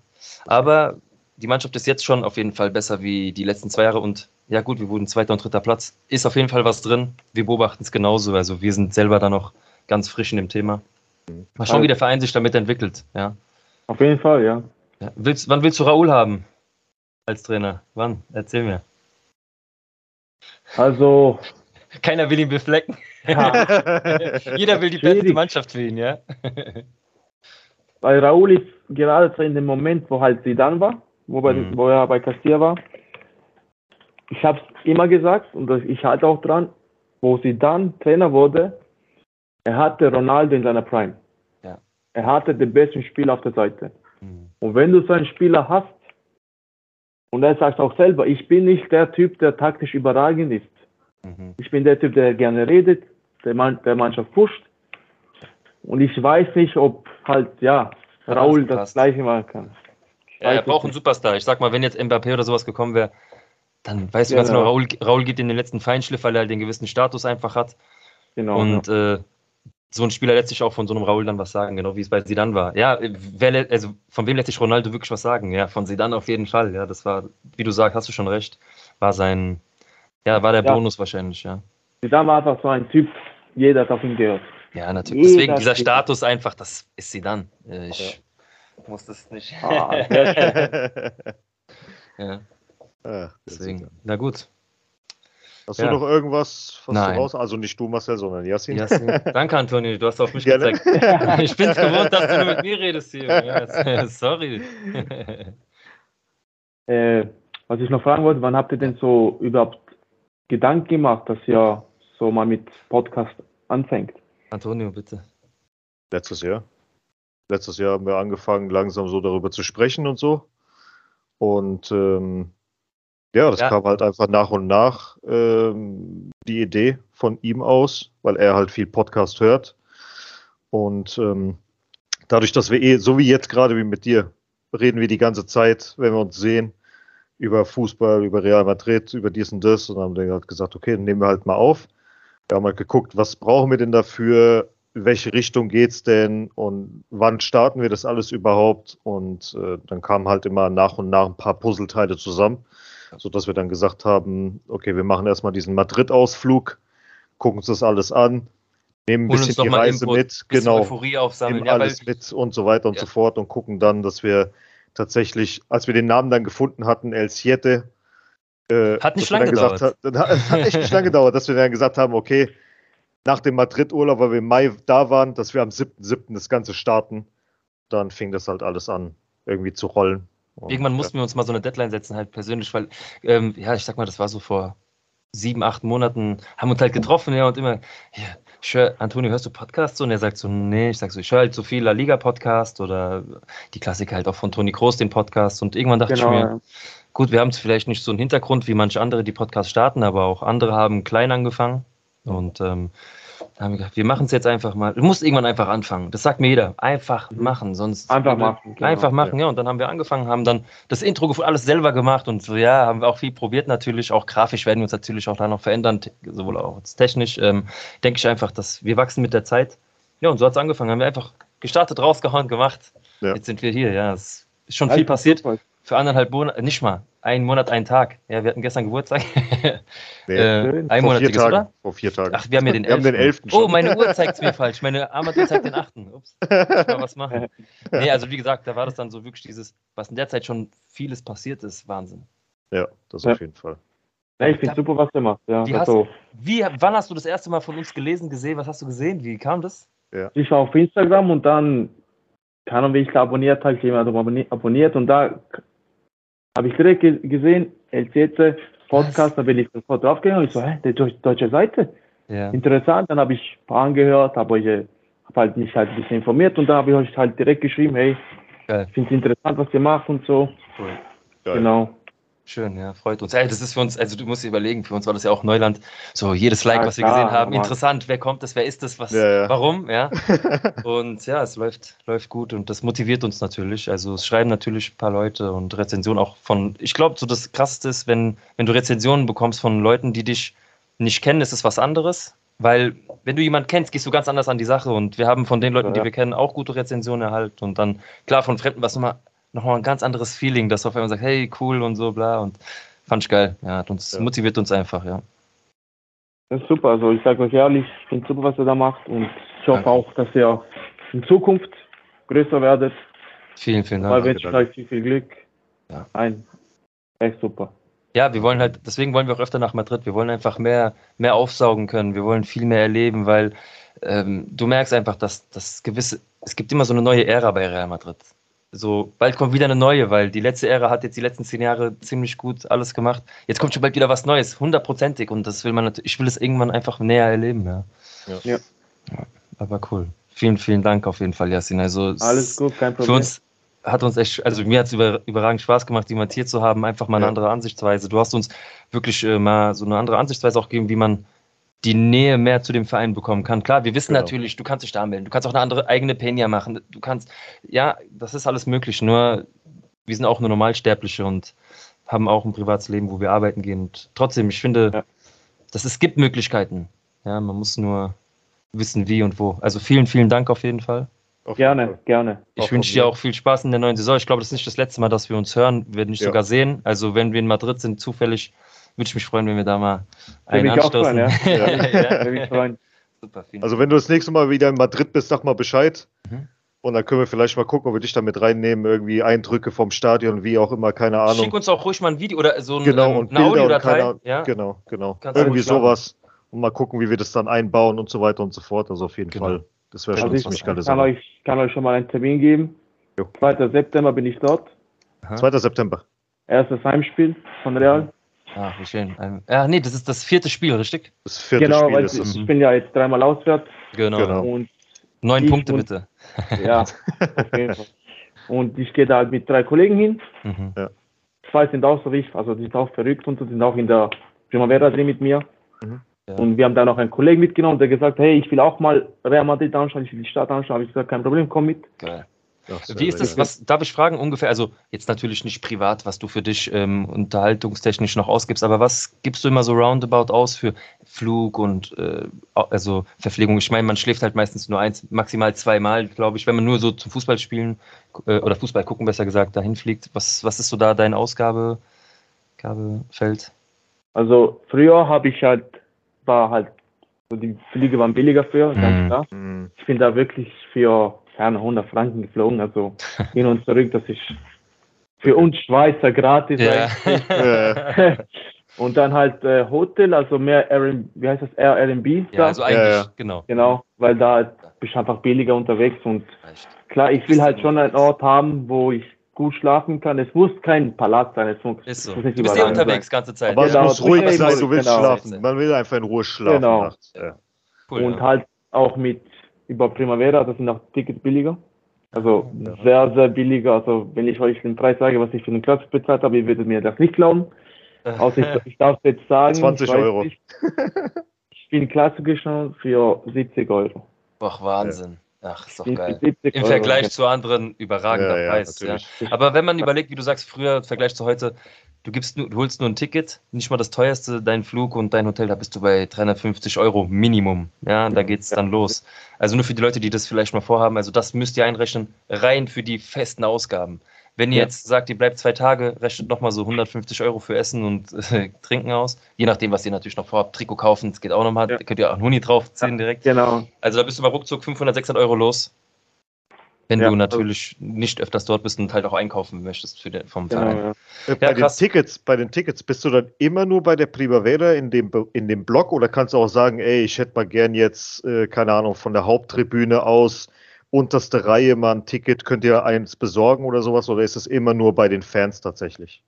Aber die Mannschaft ist jetzt schon auf jeden Fall besser wie die letzten zwei Jahre. Und ja gut, wir wurden zweiter und dritter Platz. Ist auf jeden Fall was drin. Wir beobachten es genauso. Also wir sind selber da noch ganz frisch in dem Thema. Mal schauen, wie der Verein sich damit entwickelt. Ja. Auf jeden Fall, ja. Ja. Willst, wann willst du Raoul haben als Trainer? Wann? Erzähl mir. Also, Keiner will ihn beflecken. ja, Jeder will die Schwierig. beste Mannschaft für ihn, ja? bei Raúl ist gerade in dem Moment, wo halt Zidane war, wo, bei, Mhm. wo er bei Castilla war. Ich habe es immer gesagt und ich halte auch dran, wo Zidane Trainer wurde, er hatte Ronaldo in seiner Prime. Ja. Er hatte den besten Spieler auf der Seite. Und wenn du so einen Spieler hast, und er sagt auch selber, ich bin nicht der Typ, der taktisch überragend ist. Mhm. Ich bin der Typ, der gerne redet, der, Mann, der Mannschaft pusht. Und ich weiß nicht, ob halt, ja, Raul das gepasst. Gleiche machen kann. Ja, er braucht einen. Superstar. Ich sag mal, wenn jetzt Mbappé oder sowas gekommen wäre, dann weißt du ganz Genau. genau, Raoul, Raoul gibt in den letzten Feinschliff, weil er halt den gewissen Status einfach hat. Genau. Und äh, so ein Spieler lässt sich auch von so einem Raoul dann was sagen, genau wie es bei Zidane war. Ja, wer, also von wem lässt sich Ronaldo wirklich was sagen? Ja, von Zidane auf jeden Fall. Ja, das war, wie du sagst, hast du schon recht, war sein, ja, war der Ja. Bonus wahrscheinlich, ja. Zidane war einfach so ein Typ, jeder hat auf ihn gehört. Ja, natürlich. Jeder Deswegen dieser. Status einfach, das ist Zidane. Äh, Ich muss das nicht. Ah, schön. ja, Ah, deswegen. Na gut. Hast Ja. du noch irgendwas, was Nein. du raus? Also nicht du, Marcel, sondern Yassin. Yassin. Danke, Antonio, du hast auf mich Gerne. gezeigt. Ich bin's gewohnt, dass du nur mit mir redest hier. Ja, sorry. Äh, was ich noch fragen wollte, wann habt ihr denn so überhaupt Gedanken gemacht, dass ihr so mal mit Podcast anfängt? Antonio, bitte. Letztes Jahr. Letztes Jahr haben wir angefangen, langsam so darüber zu sprechen und so. Und ähm, ja, das Ja. kam halt einfach nach und nach ähm, die Idee von ihm aus, weil er halt viel Podcast hört. Und ähm, dadurch, dass wir eh, so wie jetzt gerade wie mit dir, reden wir die ganze Zeit, wenn wir uns sehen, über Fußball, über Real Madrid, über dies und das. Und dann haben wir halt gesagt, okay, dann nehmen wir halt mal auf. Wir haben halt geguckt, was brauchen wir denn dafür, in welche Richtung geht's denn und wann starten wir das alles überhaupt? Und äh, dann kamen halt immer nach und nach ein paar Puzzleteile zusammen, sodass wir dann gesagt haben, okay, wir machen erstmal diesen Madrid-Ausflug, gucken uns das alles an, nehmen ein bisschen die Reise Input, mit, genau, Euphorie aufsammeln. nehmen Ja, alles mit und so weiter und Ja. so fort und gucken dann, dass wir tatsächlich, als wir den Namen dann gefunden hatten, El Siete, äh, Hat nicht dass wir lang dann gesagt gedauert. hat- hat echt nicht lange gedauert, dass wir dann gesagt haben, okay, nach dem Madrid-Urlaub, weil wir im Mai da waren, dass wir am 7.7. das Ganze starten, dann fing das halt alles an, irgendwie zu rollen. Und, irgendwann mussten wir uns mal so eine Deadline setzen, halt persönlich, weil, ähm, ja, ich sag mal, das war so vor sieben, acht Monaten, haben uns halt getroffen, ja, und immer, ja, ich hör, Antonio, hörst du Podcasts? Und er sagt so, nee, ich sag so, ich höre halt so viel La Liga-Podcast oder die Klassiker halt auch von Toni Kroos, den Podcast. Und irgendwann dachte Genau, ich mir, ja. Gut, wir haben es vielleicht nicht so einen Hintergrund wie manche andere, die Podcasts starten, aber auch andere haben klein angefangen. Und ähm, da haben wir gedacht, wir machen es jetzt einfach mal. Du musst irgendwann einfach anfangen. Das sagt mir jeder. Einfach machen, sonst. Einfach machen, genau. Einfach machen, ja. Und dann haben wir angefangen, haben dann das Intro alles selber gemacht und so, ja, haben wir auch viel probiert natürlich. Auch grafisch werden wir uns natürlich auch da noch verändern, sowohl auch technisch. Ähm, denke ich einfach, dass wir wachsen mit der Zeit. Ja, und so hat es angefangen. Haben wir einfach gestartet, rausgehauen, gemacht. Ja. Jetzt sind wir hier, ja. Es ist schon Ja, viel passiert super. Für anderthalb Monate, nicht mal, ein Monat, ein Tag. Ja, wir hatten gestern Geburtstag. Äh, einmonatiges, Tagen. oder? Vor vier Tagen. Ach, wir haben ja den Wir haben 11. den 11. Oh, meine Uhr zeigt es mir falsch. Meine Armbanduhr zeigt den 8. Ups, muss ich mal was machen. Nee, also wie gesagt, da war das dann so wirklich dieses, was in der Zeit schon vieles passiert ist, Wahnsinn. Ja, das Ja. auf jeden Fall. Ja, ich finde super, was ihr macht. Ja, Wie also, Wie, wann hast du das erste Mal von uns gelesen, gesehen? Was hast du gesehen? Wie kam das? ich war auf Instagram und dann, keine Ahnung, wie ich da abonniert habe, ich jemand abonni- abonniert und da habe ich direkt ge gesehen, LCC Podcast, da bin ich sofort draufgegangen und ich so, hä, die deu- deutsche Seite, Ja. interessant, dann habe ich ein paar angehört, habe euch, äh, hab halt mich halt ein bisschen informiert und dann habe ich euch halt direkt geschrieben, hey, finde es interessant, was ihr macht und so, Cool. Geil. genau. Schön, ja, freut uns. Ey, das ist für uns, also du musst dir überlegen, für uns war das ja auch Neuland. So jedes Like, Ja, was wir klar, gesehen haben, aber- interessant, wer kommt das, wer ist das, was, Ja, ja. warum, ja. Und ja, es läuft, läuft gut und das motiviert uns natürlich. Also es schreiben natürlich ein paar Leute und Rezensionen auch von, ich glaube, so das Krasseste ist, wenn, wenn du Rezensionen bekommst von Leuten, die dich nicht kennen, ist es was anderes. Weil, wenn du jemanden kennst, gehst du ganz anders an die Sache. Und wir haben von den Leuten, die wir kennen, auch gute Rezensionen erhalten. Und dann, klar, von Fremden war es nochmal noch mal ein ganz anderes Feeling, dass auf einmal sagst, hey, cool und so, bla. Und fand ich geil. Ja, hat uns, Ja. motiviert uns einfach, ja. Das ist super, also ich sage euch ehrlich, ich finde super, was ihr da macht und ich hoffe Danke. auch, dass ihr in Zukunft größer werdet, Vielen, vielen weil Dank. wünsche ich euch viel, viel Glück. Ja. Ein, echt super. Ja, wir wollen halt, deswegen wollen wir auch öfter nach Madrid. Wir wollen einfach mehr, mehr aufsaugen können. Wir wollen viel mehr erleben, weil ähm, du merkst einfach, dass das gewisse, es gibt immer so eine neue Ära bei Real Madrid. So, bald kommt wieder eine neue, weil die letzte Ära hat jetzt die letzten zehn Jahre ziemlich gut alles gemacht. Jetzt kommt schon bald wieder was Neues, hundertprozentig. Und das will man natürlich, ich will es irgendwann einfach näher erleben, ja. Ja. Ja. Aber cool. Vielen, vielen Dank auf jeden Fall, Yasin. Also, es- Alles gut, kein für Problem. uns hat uns echt, also mir hat es über, überragend Spaß gemacht, jemand hier zu haben, einfach mal eine Ja. andere Ansichtsweise. Du hast uns wirklich äh, mal so eine andere Ansichtsweise auch gegeben, wie man die Nähe mehr zu dem Verein bekommen kann. Klar, wir wissen Genau. natürlich, du kannst dich da anmelden, du kannst auch eine andere eigene Peña machen, du kannst, ja, das ist alles möglich, nur wir sind auch nur Normalsterbliche und haben auch ein privates Leben, wo wir arbeiten gehen. Und trotzdem, ich finde, Ja. dass es gibt Möglichkeiten. Ja, man muss nur wissen, wie und wo. Also vielen, vielen Dank auf jeden Fall. Gerne, Fall. gerne. Ich wünsche dir auch viel Spaß in der neuen Saison. Ich glaube, das ist nicht das letzte Mal, dass wir uns hören, werden nicht Ja. sogar sehen. Also wenn wir in Madrid sind, zufällig, würde ich mich freuen, wenn wir da mal Würde einen mich auch anstoßen. freuen, ja. ja. Würde mich freuen. Super, vielen Also wenn du das nächste Mal wieder in Madrid bist, sag mal Bescheid. Mhm. Und dann können wir vielleicht mal gucken, ob wir dich da mit reinnehmen, irgendwie Eindrücke vom Stadion, wie auch immer, keine Ahnung. Schick uns auch ruhig mal ein Video oder so ein, genau, ähm, und eine Audiodatei. Ja? Genau, genau. Kannst Irgendwie sowas. Und mal gucken, wie wir das dann einbauen und so weiter und so fort. Also auf jeden Genau. Fall. Das wäre schon ich ziemlich kann geile Sache. euch, kann euch schon mal einen Termin geben. Jo. 2. September bin ich dort. 2. September. Erstes Heimspiel von Real. Ah, wie schön. Ähm, ja, nee, das ist das vierte Spiel, richtig? Das vierte genau, Spiel weil ist es. ich bin ja jetzt dreimal auswärts Genau. Genau. und Neun Ich Punkte und- bitte. ja, auf jeden Fall. Und ich gehe da halt mit drei Kollegen hin. Mhm. Zwei sind auch so wie ich, also die sind auch verrückt und so, sind auch in der Primavera drin mit mir. Mhm. Ja. Und wir haben da noch einen Kollegen mitgenommen, der gesagt, hey, ich will auch mal Real Madrid anschauen, ich will die Stadt anschauen. Habe ich gesagt, kein Problem, komm mit. Geil. Sehr, Wie ist das, was darf ich fragen ungefähr, also jetzt natürlich nicht privat, was du für dich ähm, unterhaltungstechnisch noch ausgibst, aber was gibst du immer so roundabout aus für Flug und äh, also Verpflegung? Ich meine, man schläft halt meistens nur eins, maximal zweimal, glaube ich, wenn man nur so zum Fußball spielen äh, oder Fußball gucken, besser gesagt, dahin fliegt. Was, was ist so da dein Ausgabe, Gabefeld? Also früher habe ich halt, war halt, so die Flüge waren billiger Mhm. ganz klar. Mhm. Ich bin da wirklich für keine 100 Franken geflogen, also hin und zurück, das ist für uns Schweizer gratis. Ja. Und dann halt äh, Hotel, also mehr Airbnb, wie heißt das, Airbnb? ja, da. also eigentlich, Ja, ja. genau. Genau, weil da bist du einfach billiger unterwegs und Reicht. klar, ich will halt schon einen Ort haben, wo ich gut schlafen kann. Es muss kein Palast sein, es muss, Ist so. muss nicht Du bist überall ja unterwegs ganze Zeit. aber es Genau, muss du ruhig sein, eben- du willst genau. schlafen. Man will einfach in Ruhe schlafen Genau. nachts. Ja. Cool, und ja. halt auch mit über Primavera, das sind auch Tickets billiger. Also Ja. sehr, sehr billiger. Also wenn ich euch den Preis sage, was ich für den Klassik bezahlt habe, ihr würdet mir das nicht glauben. Außer ich, ich darf jetzt sagen, 20 ich weiß Euro. Nicht, ich bin Klassik schon für 70 Euro. Ach, Wahnsinn. Ach, ist doch geil. 70 Im. Vergleich zu anderen überragender Ja, ja, Preis. Ja. natürlich. Aber wenn man überlegt, wie du sagst, früher im Vergleich zu heute, du gibst du holst nur ein Ticket, nicht mal das teuerste, dein Flug und dein Hotel, da bist du bei 350 Euro Minimum. Ja, da geht's dann los. Also nur für die Leute, die das vielleicht mal vorhaben, also das müsst ihr einrechnen, rein für die festen Ausgaben. Wenn ihr Ja. jetzt sagt, ihr bleibt zwei Tage, rechnet nochmal so 150 Euro für Essen und äh, Trinken aus. Je nachdem, was ihr natürlich noch vorhabt. Trikot kaufen, das geht auch nochmal. Ja. Könnt ihr auch einen Huni draufziehen direkt. Genau. Also da bist du mal ruckzuck 500, 600 Euro los. Wenn Ja, du natürlich nicht öfters dort bist und halt auch einkaufen möchtest für den, vom genau Verein. ja. Äh, Bei, den krass. Tickets, bei den Tickets, bist du dann immer nur bei der Primavera in dem, in dem Block oder kannst du auch sagen, ey, ich hätte mal gern jetzt, äh, keine Ahnung, von der Haupttribüne aus unterste Reihe mal ein Ticket, könnt ihr eins besorgen oder sowas oder ist es immer nur bei den Fans tatsächlich?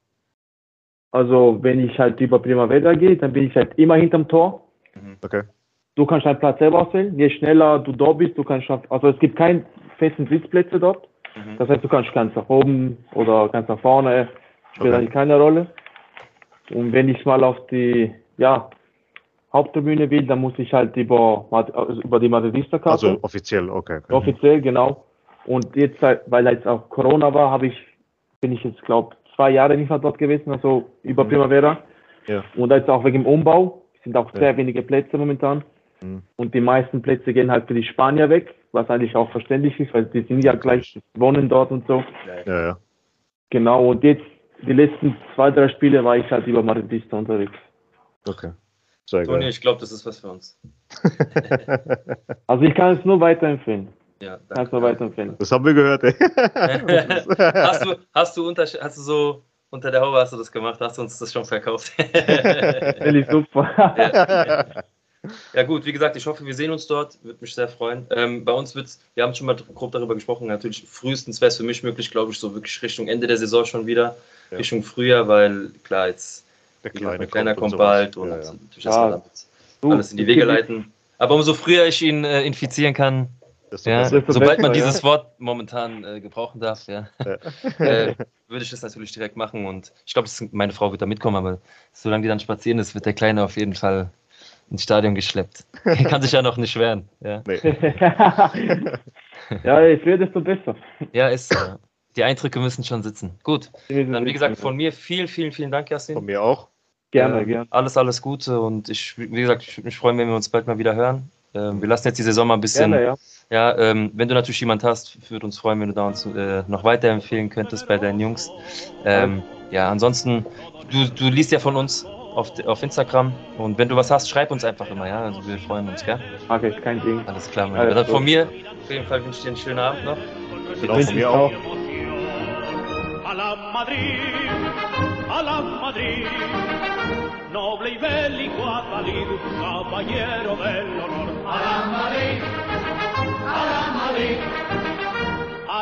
Also wenn ich halt über Primavera gehe, dann bin ich halt immer hinterm Tor. Okay. Du kannst deinen Platz selber auswählen. Je schneller du da bist, du kannst also es gibt keinen festen Sitzplätze dort. Mhm. Das heißt, du kannst ganz nach oben oder ganz nach vorne, spielt Okay. eigentlich keine Rolle. Und wenn ich mal auf die ja, Haupttribüne will, dann muss ich halt über, also über die Madridista-Karte. Also offiziell, okay. okay. Offiziell, genau. Und jetzt, weil jetzt auch Corona war, habe ich, bin ich jetzt, glaube zwei Jahre nicht mehr dort gewesen, also über Mhm. Primavera. Ja. Und jetzt auch wegen dem Umbau sind auch Ja. sehr wenige Plätze momentan. Mhm. Und die meisten Plätze gehen halt für die Spanier weg, was eigentlich auch verständlich ist, weil die sind ja gleich, wohnen dort und so. Ja, ja. Genau, und jetzt, die letzten zwei, drei Spiele war ich halt über Madridista unterwegs. Okay. Sehr Toni, geil. ich glaube, das ist was für uns. Also ich kann es nur weiterempfehlen. Ja, Kann es nur weiterempfehlen. Das haben wir gehört, ey. hast, du, hast, du unter, hast du so unter der Haube hast du das gemacht? Hast du uns das schon verkauft? Finde ich super. ja. Ja gut, wie gesagt, ich hoffe, wir sehen uns dort. Würde mich sehr freuen. Ähm, bei uns wird es, wir haben schon mal grob darüber gesprochen, natürlich frühestens wäre es für mich möglich, glaube ich, so wirklich Richtung Ende der Saison schon wieder, Ja. Richtung Frühjahr, weil klar, jetzt Der gesagt, Kleine mein Kleiner kommt, sowas. bald und Ja, ja. Du, alles in die Wege leiten. Aber umso früher ich ihn äh, infizieren kann, Desto ja, sobald man dieses Wort momentan äh, gebrauchen darf, ja, Ja. äh, würde ich das natürlich direkt machen. Und ich glaube, meine Frau wird da mitkommen, aber solange die dann spazieren ist, wird der Kleine auf jeden Fall ins Stadion geschleppt. Er kann sich ja noch nicht wehren. Ja, Nee. ja, es wird desto besser. ja ist so. Die Eindrücke müssen schon sitzen. Gut, dann wie gesagt, von mir vielen, vielen, vielen Dank, Von Jasin. mir auch. Gerne, Äh, gerne. Alles, alles Gute und ich, wie gesagt, ich würde mich freuen, wenn wir uns bald mal wieder hören. Ähm, wir lassen jetzt die Saison mal ein bisschen Gerne, ja. Ja, ähm, wenn du natürlich jemand hast, würde uns freuen, wenn du da uns äh, noch weiterempfehlen könntest bei deinen Jungs. Ähm, ja, ansonsten, du, du liest ja von uns auf, auf Instagram und wenn du was hast, schreib uns einfach immer, ja. Also wir freuen uns, gell? Okay, kein Ding. Alles klar, mein Alles Lieber. Dann Von mir auf jeden Fall wünsche ich dir einen schönen Abend noch Genau, von mir auch. Noble y bélico ha salido, caballero del honor. A la Madrid, a la Madrid,